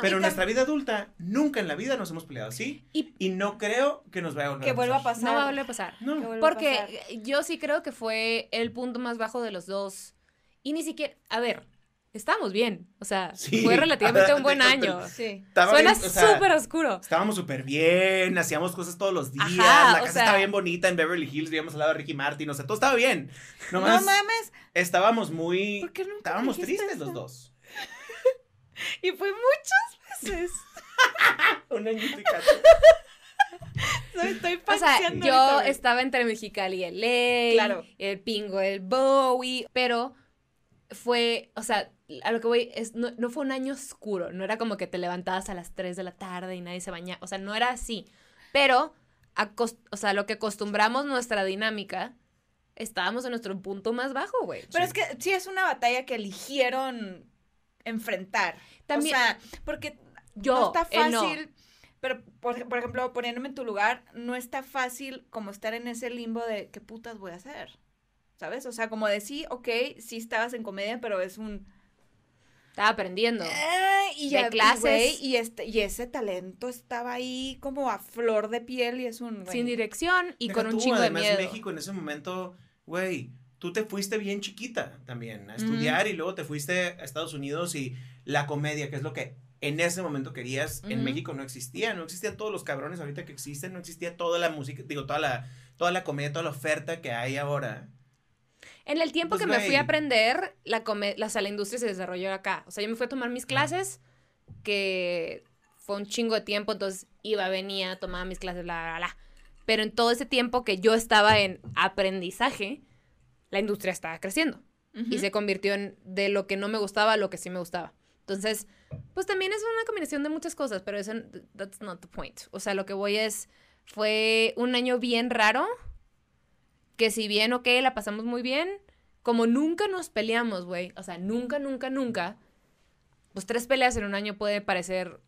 Pero en nuestra vida adulta, nunca en la vida nos hemos peleado así. Y- Y, no creo que nos vaya a volver que vuelva a pasar. pasar. No va a volver a pasar. No. A Porque pasar. yo sí creo que fue el punto más bajo de los dos. Y ni siquiera. A ver, estábamos bien. O sea, Sí. fue relativamente un buen año. Sí. Suena bien, o sea, súper oscuro. Estábamos súper bien, hacíamos cosas todos los días, Ajá, la o casa sea- estaba bien bonita en Beverly Hills, vivíamos al lado de Ricky Martin, o sea, todo estaba bien. No Nomás mames. estábamos muy... ¿Por qué nunca Estábamos tristes eso? los dos. Y fue muchas veces. Un añito y cacho. No estoy O sea, paseando yo estaba entre Mexicali y LA, Claro. el Pingo, el Bowie, pero fue, o sea, a lo que voy, es, no, no fue un año oscuro, no era como que te levantabas a las 3 de la tarde y nadie se bañaba, o sea, no era así, pero, acos- o sea, lo que acostumbramos nuestra dinámica, estábamos en nuestro punto más bajo, güey. Pero Sí. es que sí es una batalla que eligieron enfrentar. También- O sea, porque Yo, no está no. fácil. Pero, por, por ejemplo, poniéndome en tu lugar, no está fácil como estar en ese limbo de qué putas voy a hacer. ¿Sabes? O sea, como de sí, ok, sí estabas en comedia, pero es un. Estaba aprendiendo. "Ah", y De ya, clases. güey, y, este, y ese talento estaba ahí como a flor de piel y es un. güey, Sin dirección y Deja con un tú, chingo de además, miedo. México en ese momento, güey, tú te fuiste bien chiquita también a estudiar y luego te fuiste a Estados Unidos y la comedia, que es lo que en ese momento querías, en Ujú. México no existía, no existían todos los cabrones ahorita que existen, no existía toda la música, digo, toda la, toda la comedia, toda la oferta que hay ahora. En el tiempo Pues, que me fui a aprender, la, come- la, o sea, la industria se desarrolló acá. O sea, yo me fui a tomar mis clases, que fue un chingo de tiempo, entonces iba, venía, tomaba mis clases, bla, bla, bla. Pero en todo ese tiempo que yo estaba en aprendizaje, la industria estaba creciendo. Y se convirtió en de lo que no me gustaba a lo que sí me gustaba. Entonces, pues también es una combinación de muchas cosas, pero eso, that's not the point. O sea, lo que voy es, fue un año bien raro, que si bien, ok, la pasamos muy bien, como nunca nos peleamos, güey, o sea, nunca, nunca, nunca, pues tres peleas en un año puede parecer,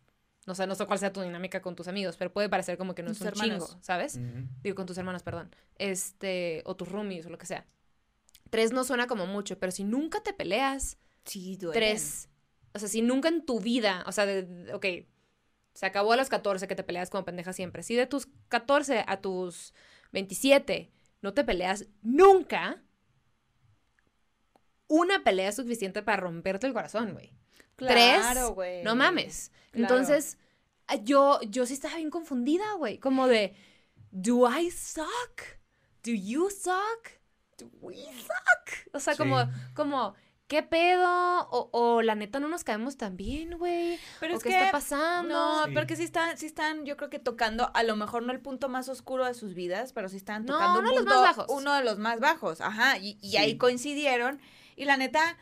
no sé, no sé cuál sea tu dinámica con tus amigos, pero puede parecer como que no es un hermanos. chingo, ¿sabes? Digo, con tus hermanos, perdón. Este, o tus roomies o lo que sea. Tres no suena como mucho, pero si nunca te peleas, Sí, duelen. tres, o sea, si nunca en tu vida, o sea, de, de- ok, se acabó a los 14 que te peleas como pendeja siempre. Si de tus 14 a tus 27 no te peleas nunca, una pelea es suficiente para romperte el corazón, güey. Claro, Tres, güey. no mames. Claro. Entonces, yo, yo sí estaba bien confundida, güey. Como de, ¿do I suck? ¿Do you suck? ¿Do we suck? O sea, Sí. como, como, ¿qué pedo? O, o la neta no nos caemos tan bien, güey. Pero ¿O es qué que está pasando? No, Sí. porque sí están, sí están, yo creo que tocando, a lo mejor no el punto más oscuro de sus vidas, pero sí están No, tocando uno un de los punto, más bajos. uno de los más bajos, ajá, y, y ahí coincidieron, y la neta,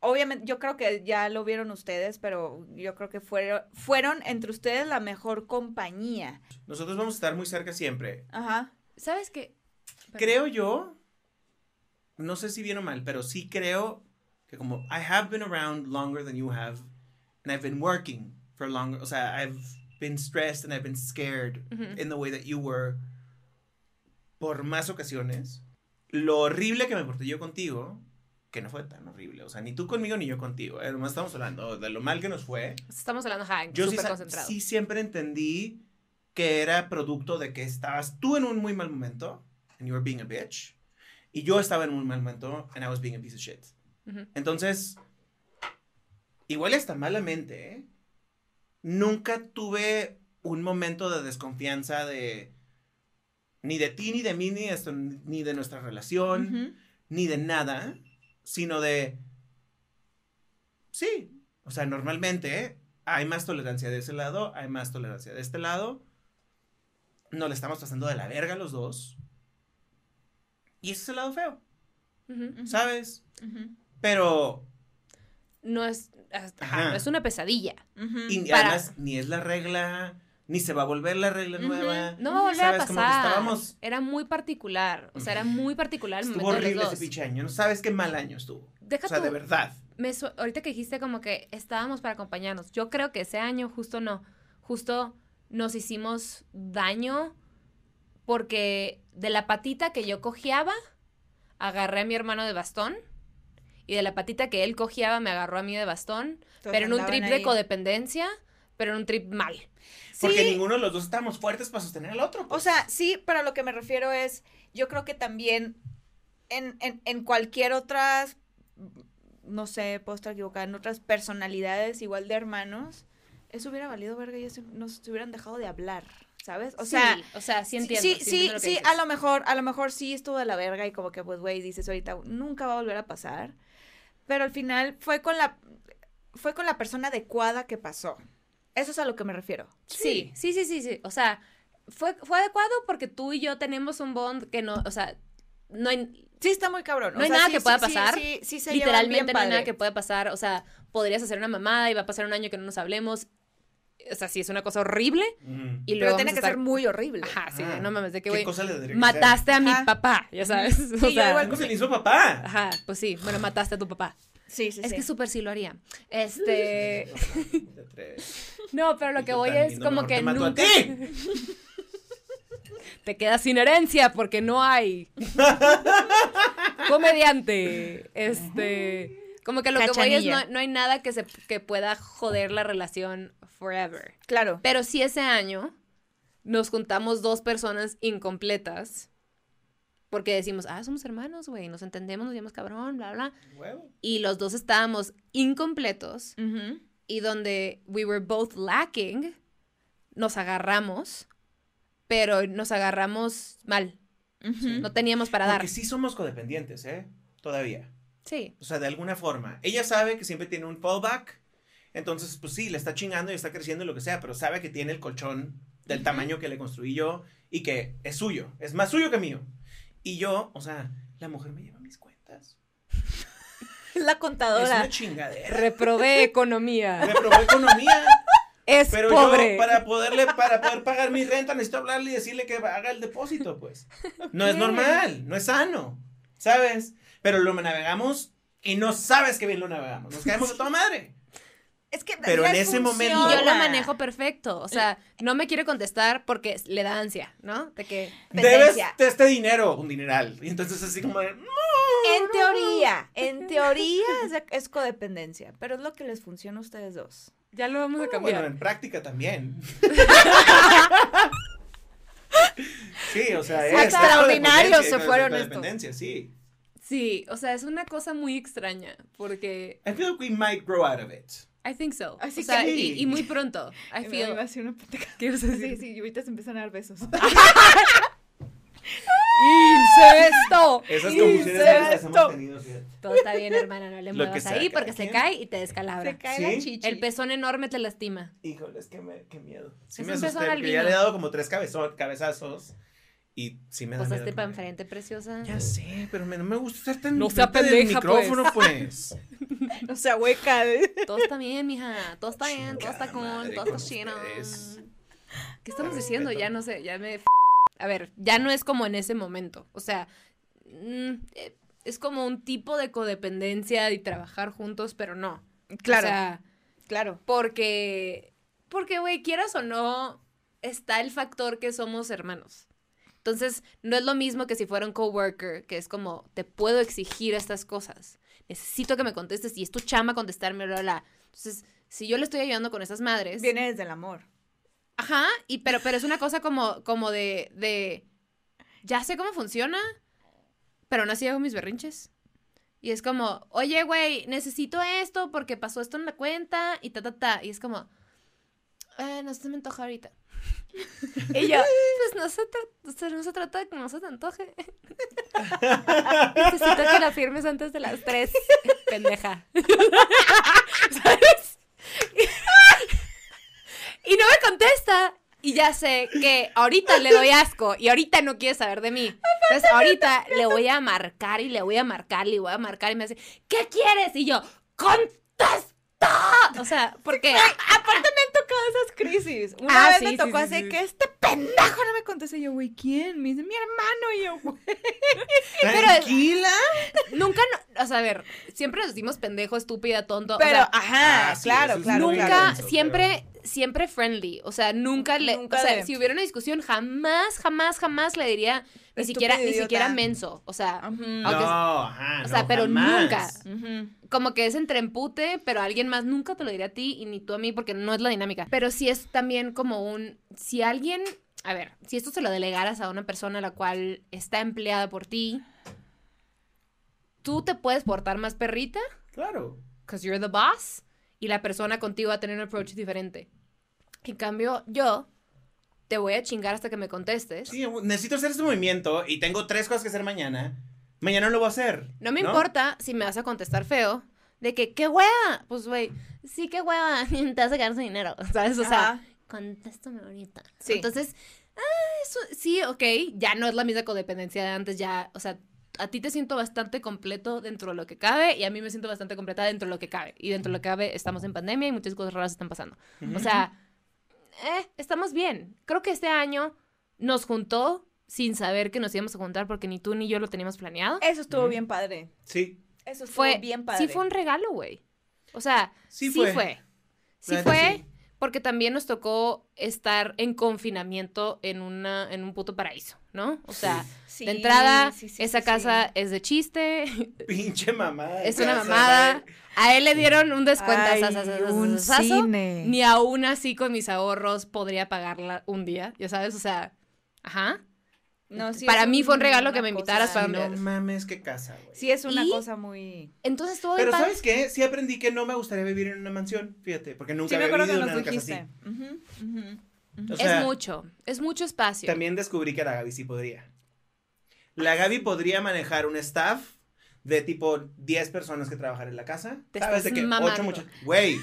obviamente, yo creo que ya lo vieron ustedes, pero yo creo que fueron, fueron entre ustedes la mejor compañía, Nosotros vamos a estar muy cerca siempre. ajá, ¿Sabes qué? Creo yo, no sé si bien o mal, pero sí creo que como I have been around longer than you have, and I've been working for longer, o sea, I've been stressed and I've been scared in the way that you were por más ocasiones. Lo horrible que me porté yo contigo, que no fue tan horrible, o sea, ni tú conmigo ni yo contigo, eh, nomás estamos hablando de lo mal que nos fue. Estamos hablando, ajá, Yo sí, sí siempre entendí que era producto de que estabas tú en un muy mal momento, and you were being a bitch, y yo estaba en un mal momento, and I was being a piece of shit. Entonces, igual hasta malamente, ¿eh? Nunca tuve un momento de desconfianza de ni de ti, ni de mí, ni de, esto- ni de nuestra relación, ni de nada, sino de, sí, o sea, normalmente ¿eh? hay más tolerancia de ese lado, hay más tolerancia de este lado, nos le estamos pasando de la verga los dos, y ese es el lado feo. ¿sabes? Pero, No es, ajá, Ajá. no es una pesadilla. Y Para- además, ni es la regla, ni se va a volver la regla nueva. No va a volver a ¿Sabes? Como que pasar. estábamos- Era muy particular. O sea, era muy particular el Estuvo de horrible ese pinche año, no sabes qué mal año estuvo. Deja o sea, tú- de verdad. me su- ahorita que dijiste como que estábamos para acompañarnos. Yo creo que ese año justo no. Justo nos hicimos daño porque de la patita que yo cojeaba, agarré a mi hermano de bastón. Y de la patita que él cojeaba, me agarró a mí de bastón. Todos pero en un trip ahí. de codependencia, pero en un trip mal. Porque Sí. ninguno de los dos estábamos fuertes para sostener al otro. O pues. sea, sí, pero a lo que me refiero es, yo creo que también en, en, en cualquier otras, no sé, puedo estar equivocada, en otras personalidades igual de hermanos, eso hubiera valido verga y eso nos hubieran dejado de hablar, ¿sabes? O sea, Sí, o sea, sí entiendo. sí, sí, sí, lo sí, a lo mejor, a lo mejor sí estuvo de la verga y como que pues, güey, dices ahorita, nunca va a volver a pasar. Pero al final fue con la, fue con la persona adecuada que pasó. Eso es a lo que me refiero. Sí, sí, sí, sí, sí. O sea, fue, fue adecuado porque tú y yo tenemos un bond que no, o sea, no hay, Sí, está muy cabrón. No o hay sea, nada sí, que pueda pasar. Sí, sí, se llevan bien literalmente no hay nada que pueda pasar. O sea, podrías hacer una mamada y va a pasar un año que no nos hablemos. O sea, sí, es una cosa horrible. Y luego Pero tiene que estar- ser muy horrible. Ajá, sí, Ah, no mames, de que, ¿Qué güey, mataste a mi Ajá. papá, ya sabes. O yo sea, igual se le hizo papá? Ajá, pues sí, bueno, mataste a tu papá. Sí, sí, Es sí. que súper sí lo haría. Este, no, pero lo que voy es como que te mato a nunca ti. te quedas sin herencia porque no hay comediante. Este, como que lo que voy es no, no hay nada que se que pueda joder la relación forever. Claro. Pero sí ese año nos juntamos dos personas incompletas porque decimos, ah, somos hermanos, güey, nos entendemos, nos llamamos cabrón, bla, bla. Huevo. Y los dos estábamos incompletos y donde we were both lacking, nos agarramos, pero nos agarramos mal. No teníamos para dar. Porque sí somos codependientes, ¿eh? Todavía. Sí. O sea, de alguna forma. Ella sabe que siempre tiene un fallback. Entonces, pues sí, le está chingando y está creciendo y lo que sea, pero sabe que tiene el colchón del tamaño que le construí yo y que es suyo. Es más suyo que mío. Y yo, o sea, la mujer me lleva mis cuentas. La Es contadora. una chingadera. Reprobé economía. Me probó economía. Es Pero pobre. yo, para poderle, para poder pagar mi renta, necesito hablarle y decirle que haga el depósito, pues. No es normal, no es sano, ¿sabes? Pero lo navegamos y no sabes que bien lo navegamos. Nos caemos de toda madre. Es que Pero en ese momento- Y yo lo manejo perfecto. O sea, no me quiere contestar porque le da ansia, ¿no? De que. Debes de este dinero, un dineral. Y entonces así como de, "No, En teoría, en teoría es, es codependencia, pero es lo que les funciona a ustedes dos. Ya lo vamos a cambiar. Bueno, en práctica también. sí, o sea, es Extraordinarios se fueron codependencia, sí. Sí, o sea, es una cosa muy extraña, porque I feel like we might grow out of it. I think so. Así o sea, que- y, y muy pronto. I Me feel. iba a decir una. ¿Qué ibas a Sí, decir? sí, y ahorita se empiezan a dar besos. ¡Incesto! Esas confusiones hemos tenido, fíjate. Todo está bien, hermana, no le muevas ahí porque se cae y te descalabra. Se cae ¿Sí? la chichi. El pezón enorme te lastima. Híjole, es que me, qué miedo. Sí Es me un asusté pezón porque ya le he dado como tres cabezón- cabezazos y sí me da Pues miedo. para enfrente, preciosa. Ya sé, pero me- no me gusta estar tan No sea enfrente del pendeja, micrófono, pues. O sea, hueca. Todo está bien, mija. Todo está bien, todo está madre todo con está ustedes. ¿Qué estamos diciendo? Ya no sé, ya me... A ver, ya no es como en ese momento. O sea, mm, eh, es como un tipo de codependencia y trabajar juntos, pero no. Claro, O sea, claro. porque, porque, güey, quieras o no, está el factor que somos hermanos. Entonces, no es lo mismo que si fuera un coworker, que es como, te puedo exigir estas cosas. Necesito que me contestes y es tu chama contestarme, bla, bla. Entonces, si yo le estoy ayudando con esas madres. Viene desde el amor. Ajá, y pero, pero es una cosa como, como de, de, ya sé cómo funciona, pero no así hago mis berrinches. Y es como, oye, güey, necesito esto porque pasó esto en la cuenta y ta, ta, ta. Y es como, eh, no se me antoja ahorita. y yo, pues no se, tra- no se trata de que no se te antoje. Necesito que la firmes antes de las tres, pendeja. ¿Sabes? Y no me contesta. Y ya sé que ahorita le doy asco y ahorita no quiere saber de mí. Entonces ahorita le voy a marcar y le voy a marcar y le voy a marcar y me dice, ¿qué quieres? Y yo, ¡contesta! O sea, porque... Aparte me han tocado esas crisis. Una Ah, vez sí, me tocó sí, así sí. que este pendejo no me contesta. Y yo, güey, ¿quién? Me dice, mi hermano. Y yo, güey. Tranquila. Nunca, no- o sea, a ver, siempre nos decimos pendejo, estúpida, tonto. o Pero, sea, ajá, Ah, sí, claro, claro. nunca, claro. siempre, siempre friendly. O sea, nunca le. Nunca o sea, de- si hubiera una discusión, jamás, jamás, jamás le diría ni siquiera, ni siquiera menso. O sea, Aunque- ajá. o sea, no, pero jamás. nunca. Como que es entre empute, pero alguien más nunca te lo diría a ti y ni tú a mí porque no es la dinámica. Pero sí es también como un, si alguien, a ver, si esto se lo delegaras a una persona la cual está empleada por ti, tú te puedes portar más perrita, Claro. because you're the boss, y la persona contigo va a tener un approach diferente. En cambio, yo te voy a chingar hasta que me contestes. Sí, necesito hacer este movimiento y tengo tres cosas que hacer mañana. Mañana lo voy a hacer. No me importa si me vas a contestar feo, de que, ¿qué hueva? Pues, güey, sí, qué hueva, te vas a ganar ese dinero, ¿sabes? O sea, Ajá. contéstame ahorita. Sí. Entonces, ah, eso, sí, ok, ya no es la misma codependencia de antes, ya, o sea, a ti te siento bastante completo dentro de lo que cabe y a mí me siento bastante completa dentro de lo que cabe. Y dentro de lo que cabe estamos en pandemia y muchas cosas raras están pasando. O sea, eh, estamos bien. Creo que este año nos juntó sin saber que nos íbamos a juntar porque ni tú ni yo lo teníamos planeado. Eso estuvo bien padre. Sí. Eso estuvo Fue bien padre. Sí fue un regalo, güey. O sea, Sí sí, fue. fue. Sí fue sí. porque también nos tocó estar en confinamiento en una en un puto paraíso, ¿no? O sea, Sí, de entrada sí, sí, esa casa sí. es de chiste, Pinche mamada. es una mamada. A él le dieron un descuento Ay, un cine. Ni aún así con mis ahorros podría pagarla un día, ya sabes, o sea, ajá. No, sí Para mí fue un regalo que me invitaras cosa- para- No mames, qué casa, güey. Sí, es una Y- cosa muy. Entonces bien Pero padre. ¿sabes qué? Sí aprendí que no me gustaría vivir en una mansión, fíjate, porque nunca Sí, me acuerdo que vivido en nos una casa dijiste. así. Ujú, ujú. O sea, es mucho, es mucho espacio. También descubrí que la Gaby sí podría. La Gaby podría manejar un staff de tipo 10 personas que trabajan en la casa. Te ¿Sabes? De mamando. 8 muchachos. Güey,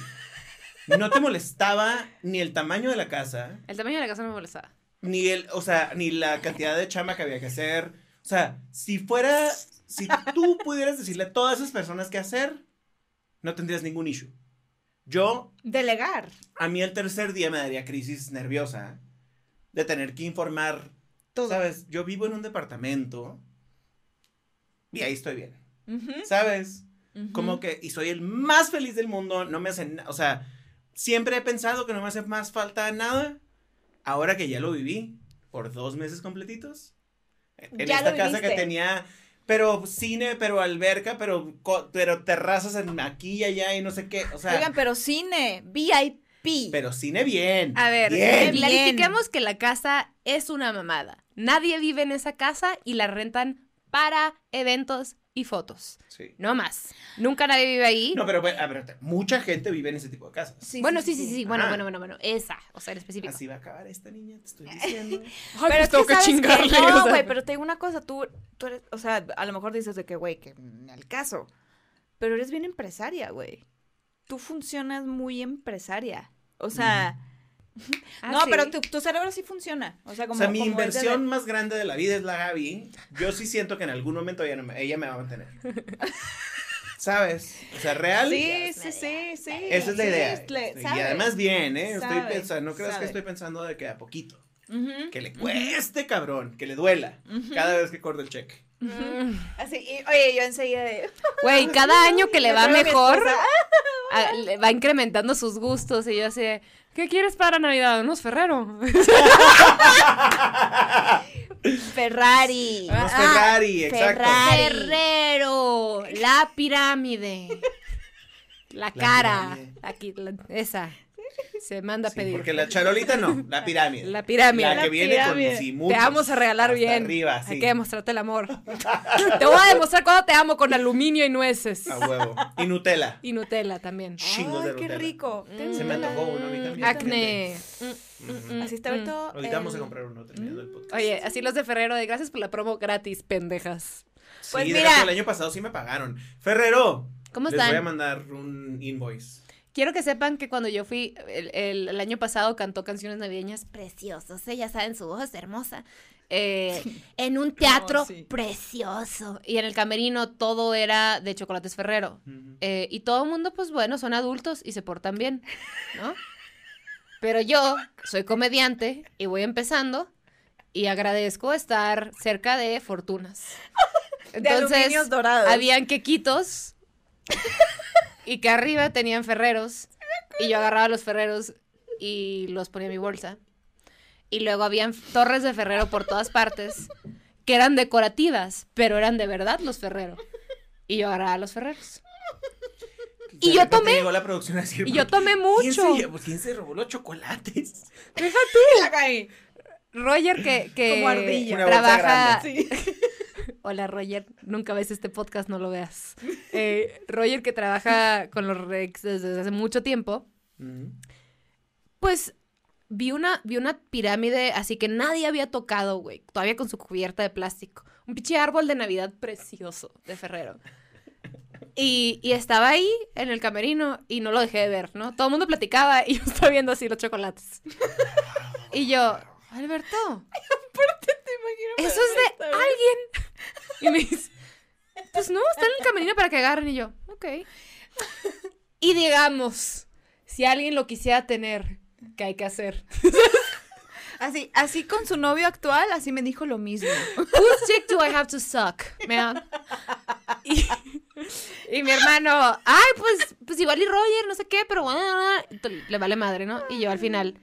no te molestaba ni el tamaño de la casa, El tamaño de la casa no me molestaba. ni el, o sea, ni la cantidad de chama que había que hacer. O sea, si fuera, si tú pudieras decirle a todas esas personas qué hacer, no tendrías ningún issue. Yo Delegar. a mí el tercer día me daría crisis nerviosa de tener que informar. Todo. ¿Sabes? Yo vivo en un departamento y ahí estoy bien. ¿Sabes? Como que, y soy el más feliz del mundo, no me hacen, o sea, siempre he pensado que no me hace más falta nada. Ahora que ya lo viví por dos meses completitos. En Ya esta casa que tenía, pero cine, pero alberca, pero, pero terrazas en aquí y allá y no sé qué. O sea, Oigan, pero cine, VIP. pero cine bien. A ver, bien. clarifiquemos que la casa es una mamada. Nadie vive en esa casa y la rentan para eventos y fotos. Sí. No más. Nunca nadie vive ahí. No, pero, a ver, mucha gente vive en ese tipo de casas. bueno, sí, sí, sí, Bueno, Ajá. bueno, bueno, bueno. Esa, o sea, en específico. Así va a acabar esta niña, te estoy diciendo. Ay, pero pues es tengo que chingarle. o No, sea. güey, pero te digo una cosa, tú, tú eres, o sea, a lo mejor dices de que, güey, que en el caso, pero eres bien empresaria, güey. Tú funcionas muy empresaria. O sea, Ah, no, sí. pero tu, tu cerebro sí funciona. O sea, o como sea, mi como es de- inversión más grande de la vida es la Gaby. Yo sí siento que en algún momento ella, no me, ella me va a mantener. ¿Sabes? O sea, real. Sí, sí, sí, sí. Esa es la Sí, idea. le- y además bien, ¿eh? Estoy pensando, no creas sabe. que estoy pensando de que a poquito. Que le cueste, cabrón. Que le duela. Cada vez que corto el cheque. Así, y, oye, yo enseguida de... Güey, cada año que le va mejor, esposa. a- le va incrementando sus gustos. Y yo así, de, ¿qué quieres para Navidad? Unos Ferrero. Ferrari. Unos Ferrari, exacto. Ferrari. Ferrero, la pirámide, la La cara, pirámide. aquí, la- esa, se manda a Sí, pedir. porque la charolita no, la pirámide. La pirámide. La La que viene pirámide. con sí, Te vamos a regalar bien. Arriba, sí. Hay que demostrarte el amor. te voy a demostrar cuando te amo con aluminio y nueces. A huevo. Y Nutella. Y Nutella también. Chingos de Ay, qué Nutella. rico. Mm. Se me antojó uno a mí también. Acné. Ujú. Así está Mm. ahorita. Ahorita vamos a el- comprar uno terminando el podcast. Oye, así los de Ferrero, de gracias por la promo gratis, pendejas. Sí, pues de mira. hecho, el año pasado sí me pagaron. Ferrero. ¿Cómo Les voy a están? mandar un invoice. Quiero que sepan que cuando yo fui el, el- el año pasado cantó canciones navideñas preciosas, ¿eh? ya saben, su voz es hermosa. Eh, en un teatro sí. precioso. Y en el camerino todo era de chocolates Ferrero. Eh, y todo el mundo, pues bueno, son adultos y se portan bien, ¿no? Pero yo soy comediante y voy empezando y agradezco estar cerca de fortunas. De aluminios dorados. habían quequitos y que arriba tenían ferreros y yo agarraba los ferreros y los ponía en mi bolsa. Y luego habían torres de ferrero por todas partes que eran decorativas, pero eran de verdad los ferrero. Y yo agarraba los ferreros. Y yo tomé. Llegó la producción a decir, Y yo "¿Por tomé ¿Quién se, mucho. llevó- ¿Quién se robó los chocolates? Deja tú. Roger que, que Como ardilla. Trabaja. Sí. Hola Roger, nunca ves este podcast, no lo veas. Eh, Roger que trabaja con los Rex desde hace mucho tiempo, pues vi una, vi una pirámide así que nadie había tocado, güey, todavía con su cubierta de plástico. Un pinche árbol de Navidad precioso de Ferrero. Y, y estaba ahí en el camerino y no lo dejé de ver, ¿no? Todo el mundo platicaba y yo estaba viendo así los chocolates. Y yo, Alberto, eso es de alguien. Y me dice, pues no, está en el camerino para que agarren. Y yo, ok. Y digamos, si alguien lo quisiera tener, ¿qué hay que hacer? Así, así con su novio actual, así me dijo lo mismo. Whose dick do I have to suck, man? Y, y mi hermano, ay, pues, pues igual y Roger, no sé qué, pero bueno, le vale madre, ¿no? Y yo al final,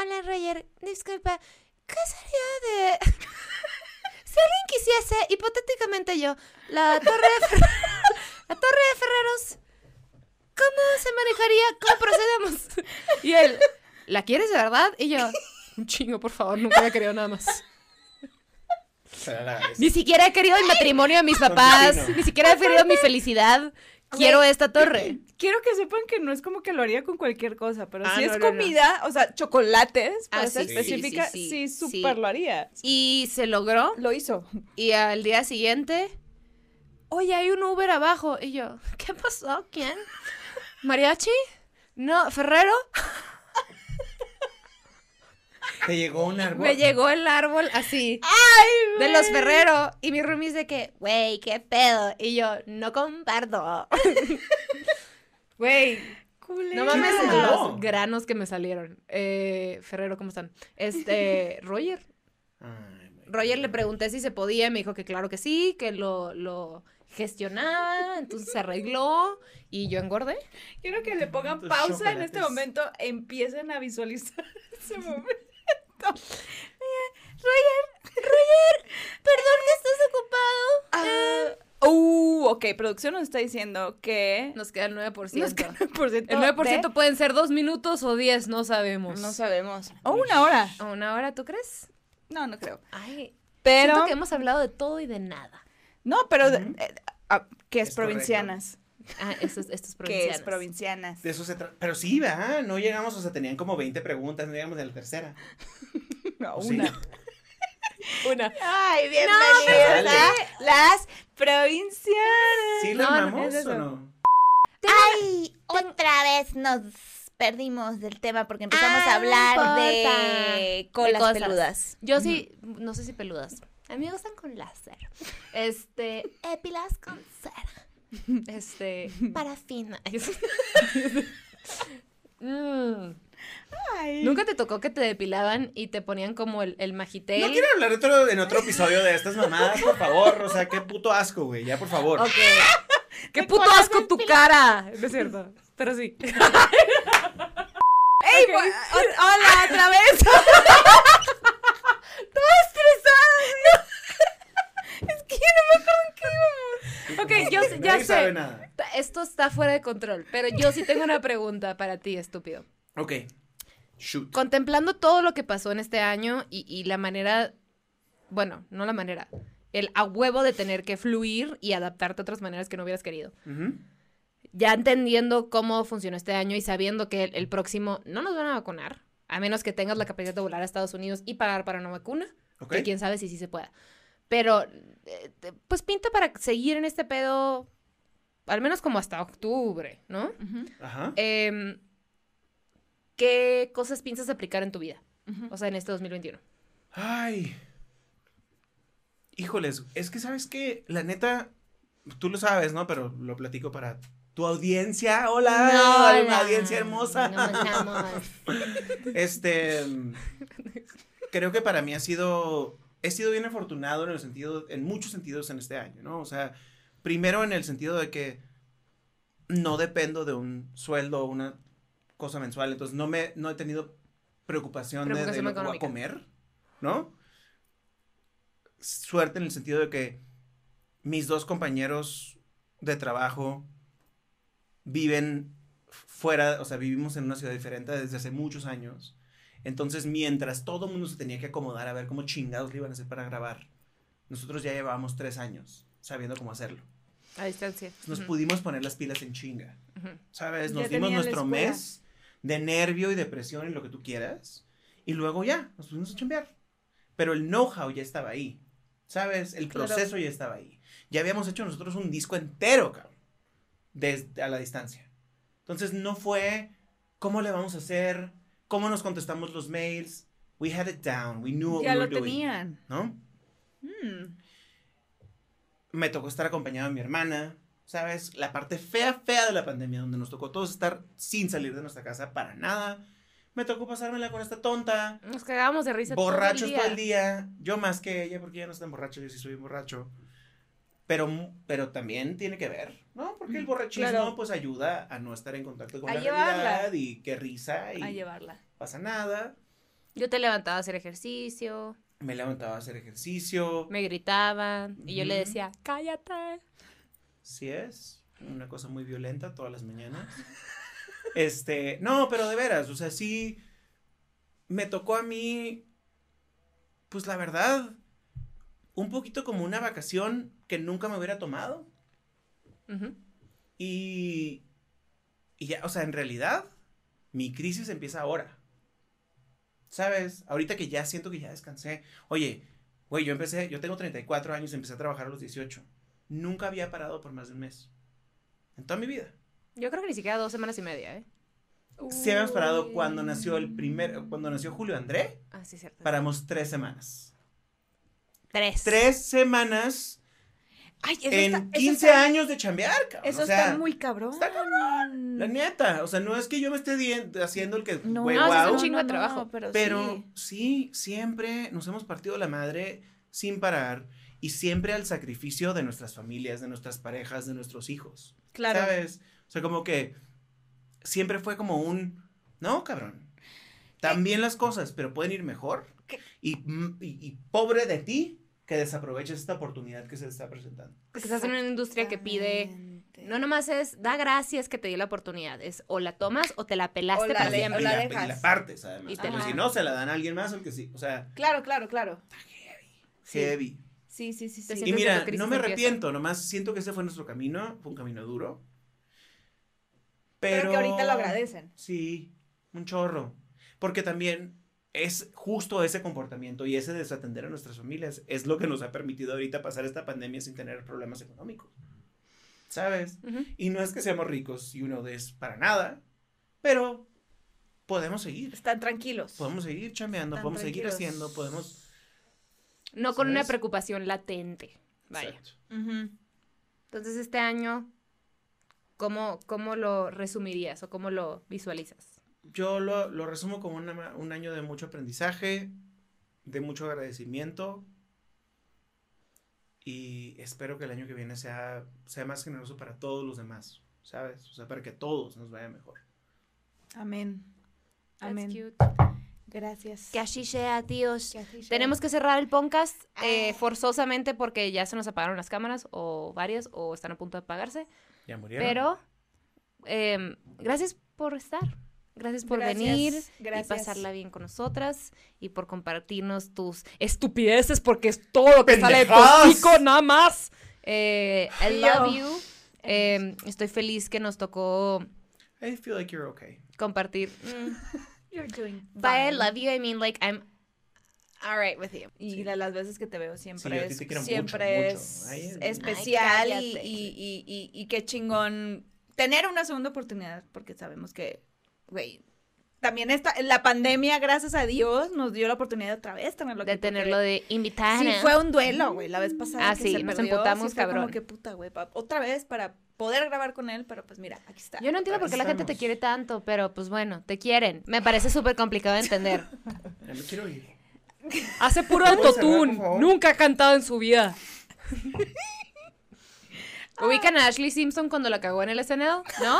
hola Roger, disculpa, ¿qué sería de... Si alguien quisiese, hipotéticamente yo, la torre de, Fer- la torre de Ferreros, ¿cómo se manejaría? ¿Cómo procedemos? Y él, ¿la quieres de verdad? Y yo, un chingo, por favor, nunca había querido nada más. La. Ni siquiera he querido el matrimonio de mis papás, ni siquiera he querido mi felicidad. Quiero esta torre. Quiero que sepan que no es como que lo haría con cualquier cosa, pero Ah, si no, es no, no. comida, o sea, chocolates, para Ah, ser sí, sí, específica, sí, sí, sí, súper lo haría. Y se logró. Lo hizo. Y al día siguiente, oye, hay un Uber abajo. Y yo, ¿qué pasó? ¿Quién? ¿Mariachi? No, ¿Ferrero? Te llegó un árbol. Me llegó el árbol así, ¡Ay, de los Ferrero. Y mi roomie dice que, güey, qué pedo. Y yo, no comparto. Güey, no mames ¿Quién te lo mandó? los granos que me salieron. Eh, Ferrero, ¿cómo están? Este, Roger. Ay, Roger le pregunté si se podía, y me dijo que claro que sí, que lo, lo gestionaba, entonces se arregló y yo engordé. Quiero que le pongan pausa en este momento, empiecen a visualizar ese momento. Perdón que estés ocupado. Ah, uh, ok, producción nos está diciendo que... Nos queda el 9%. Nos queda el 9%. el 9% de- pueden ser dos minutos o 10, no sabemos. No sabemos. O una hora. ¿A una hora tú crees? No, no creo. Ay, Pero siento que hemos hablado de todo y de nada. No, pero, Ujú. eh, ah, ¿qué es, Es provincianas? Ah, estos, estos ¿Qué es provincianos. provincianas? De eso se trata. Pero sí, ¿verdad? No llegamos, o sea, tenían como 20 preguntas, no llegamos a la tercera. No, ¿O sí? una. Una. Ay, bienvenidas No, a las provincianas. ¿Sí la No, no, amamos es o no? Ay, otra vez nos perdimos del tema porque empezamos Ah, a hablar no de colas De peludas. Yo sí, no sé si peludas. A mí me gustan con láser. Este, épilas con cera. Este, parafina. Mm. Ay. ¿Nunca te tocó que te depilaban y te ponían como el, el magitel? No quiero hablar otro, en otro episodio de estas mamadas, por favor. O sea, qué puto asco, güey. Ya, por favor. Ok. ¡Qué ¿De puto asco tu cara! No es cierto, pero sí. ¡Ey! bu- o- hola, otra vez. Toda estresada. es que yo no me acuerdo en qué íbamos. Ok, yo ya Nadie sabe sé. nada. Esto está fuera de control, pero yo sí tengo una pregunta para ti, estúpido. Ok. Shoot. Contemplando todo lo que pasó en este año y, y la manera, bueno, no la manera, el a huevo de tener que fluir y adaptarte a otras maneras que no hubieras querido. Ya entendiendo cómo funcionó este año y sabiendo que el, el próximo no nos van a vacunar, a menos que tengas la capacidad de volar a Estados Unidos y pagar para una vacuna, Ok. que quién sabe si sí se pueda. Pero, eh, pues pinta para seguir en este pedo, al menos como hasta octubre, ¿no? Ajá. Em, ¿Qué cosas piensas aplicar en tu vida? O sea, en este 2021. Ay. Híjoles, es que sabes que, la neta, tú lo sabes, ¿no? Pero lo platico para tu audiencia. Hola, una audiencia hermosa. Este, mm, creo que para mí ha sido, he sido bien afortunado en el sentido, en muchos sentidos en este año, ¿no? O sea, primero en el sentido de que no dependo de un sueldo o una cosa mensual, entonces no me, no he tenido preocupación, de- de, lo que voy a económica. comer, ¿no? Suerte en el sentido de que mis dos compañeros de trabajo viven fuera, o sea, vivimos en una ciudad diferente desde hace muchos años. Entonces, mientras todo el mundo se tenía que acomodar a ver cómo chingados le iban a hacer para grabar, nosotros ya llevábamos tres años sabiendo cómo hacerlo. A distancia. Nos pudimos poner las pilas en chinga. ¿sabes? Ya Nos dimos nuestro mes de nervio y depresión y lo que tú quieras, y luego ya, nos pudimos a chambear. Pero el know-how ya estaba ahí, ¿sabes? El Claro. proceso ya estaba ahí. Ya habíamos hecho nosotros un disco entero, cabrón, desde a la distancia. Entonces no fue cómo le vamos a hacer, cómo nos contestamos los mails. We had it down, we knew what Ya we lo were doing, tenían. ¿no? Mm. me tocó estar acompañado de mi hermana, ¿sabes? La parte fea, fea de la pandemia, donde nos tocó todos estar sin salir de nuestra casa para nada. Me tocó pasármela con esta tonta, Nos cagábamos de risa borrachos todo el día. Yo más que ella, porque ella no es tan borracho, yo sí soy borracho. Pero, pero también tiene que ver, ¿no? Porque el borrachismo, Claro. pues, ayuda a no estar en contacto con A la llevarla. realidad y qué risa y A llevarla. pasa nada. Yo te levantaba a hacer ejercicio, Me levantaba a hacer ejercicio. me gritaban y yo le decía, cállate. Sí es, una cosa muy violenta todas las mañanas. Este, no, pero de veras, o sea, sí, me tocó a mí, pues la verdad, un poquito como una vacación que nunca me hubiera tomado. Y, y ya, o sea, en realidad, mi crisis empieza ahora. ¿Sabes? Ahorita que ya siento que ya descansé. Oye, güey, yo empecé, yo tengo 34 años, empecé a trabajar a los 18. Nunca había parado por más de un mes. En toda mi vida. Yo creo que ni siquiera dos semanas y media, ¿eh? Si habíamos parado cuando nació el primer, cuando nació Julio André, Ah, sí, cierto. paramos tres semanas. Tres. Tres semanas Ay, eso en está, eso 15 está- años de chambear, cabrón. Eso O sea, está muy cabrón. está La neta, o sea, no es que yo me esté haciendo el que, No, No, es un chingo de trabajo, pero, Pero sí. sí. siempre nos hemos partido la madre sin parar y siempre al sacrificio de nuestras familias, de nuestras parejas, de nuestros hijos. Claro. ¿Sabes? O sea, como que siempre fue como un, no, cabrón. También las cosas, pero pueden ir mejor. ¿Qué? Y, y, y pobre de ti que desaproveches esta oportunidad que se te está presentando. Porque estás en una industria que pide. No nomás es, da gracias que te dio la oportunidad. Es o la tomas o te la pelaste O la para le- siempre. y, la la, y dejas. la partes, además. Y te Porque la- si no, se la dan a alguien más, el que sí. O sea, Claro, claro, claro. Sí. heavy. Sí, sí, sí, Te sí. Y mira, no me arrepiento, nomás siento que ese fue nuestro camino, fue un camino duro. Pero Pero, que ahorita lo agradecen. Sí, un chorro. Porque también es justo ese comportamiento y ese desatender a nuestras familias es lo que nos ha permitido ahorita pasar esta pandemia sin tener problemas económicos. ¿Sabes? Y no es que seamos ricos y uno es para nada, pero podemos seguir. Están tranquilos. Podemos seguir chambeando, Están podemos seguir haciendo, podemos... No con una preocupación latente. Vaya. Entonces, este año, ¿cómo, ¿cómo lo resumirías o cómo lo visualizas? Yo lo, lo resumo como una- un año de mucho aprendizaje, de mucho agradecimiento y espero que el año que viene sea, sea más generoso para todos los demás, ¿sabes? O sea, para que todos nos vaya mejor. Amén. Amén. cute. Gracias. Que así sea, tíos. Que así sea. Tenemos que cerrar el podcast eh, Ah. forzosamente porque ya se nos apagaron las cámaras o varias o están a punto de apagarse. Ya murieron. Pero em, gracias por estar. Gracias por Gracias, venir gracias. y pasarla bien con nosotras y por compartirnos tus estupideces porque es todo lo que sale de hocico, nada más. Eh, I Sí, love yo. you. Em, estoy feliz que nos tocó I feel like you're okay. compartir. Mm, You're doing by I love you, I mean like I'm alright with you. Y Sí. la- las veces que te veo Sí, siempre ti es, te quiero mucho, siempre mucho. es Ay, es- especial Ay, y, y, y, y qué chingón tener una segunda oportunidad porque sabemos que, güey, también esta, la pandemia, gracias a Dios, nos dio la oportunidad otra vez tenerlo De tenerlo de invitada. Sí, fue un duelo, güey, la vez pasada. Ah, que sí, se nos perdió, emputamos, sí cabrón. Como que puta, güey, otra vez para poder grabar con él, pero pues mira, aquí está. Yo no entiendo por qué la gente te quiere tanto, pero pues bueno, te quieren. Me parece súper complicado de entender. Ya me quiero ir. Hace puro ¿Puedes cerrar, autotune. Nunca ha cantado en su vida. ¿Ubican a Ashley Simpson cuando la cagó en el SNL? ¿No?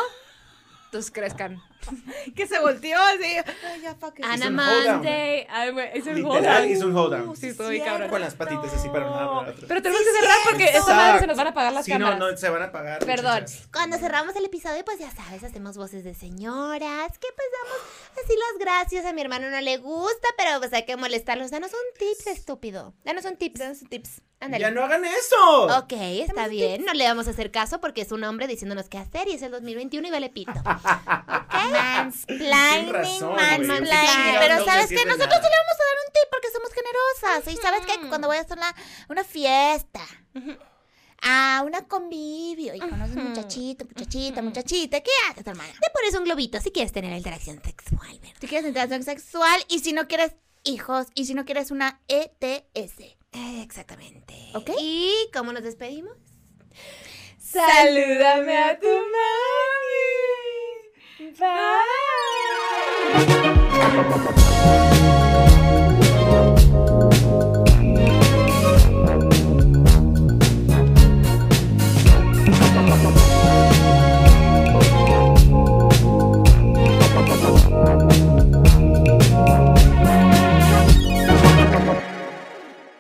Entonces crezcan. Que se volteó así. Ay, ya, fuck it. Ana- Ana un hold down. Monday. Ay, güey, es Literal, hold hizo un hold down. Sí, estoy cabrón. Con las patitas así para un otro. Pero tenemos que cerrar porque esta madre se nos van a apagar las sí, cámaras. no, no, se van a apagar. Perdón. muchachas. Cuando cerramos el episodio, pues ya sabes, hacemos voces de señoras, que pues damos así las gracias. A mi hermano no le gusta, pero pues hay que molestarlos. Danos un tips, estúpido. Danos un tips. Danos un tips. Ándale. Ya no hagan eso. Ok, está bien. No le vamos a hacer caso porque es un hombre diciéndonos qué hacer y es el 2021 y vale pito. Ok. Mansplaining, razón, mansplaining. Pero sabes que nosotros sí le vamos a dar un tip porque somos generosas. Y sabes que cuando vayas a una, una fiesta. A una convivio y conoces Ujú. muchachito, muchachita, muchachita, ¿qué haces, hermana? Te pones un globito si quieres tener interacción sexual, ¿verdad? Si quieres interacción sexual y si no quieres hijos y si no quieres una ETS. Eh, Exactamente. ¿Ok? ¿Y cómo nos despedimos? Salúdame a tu mami. Bye. Bye.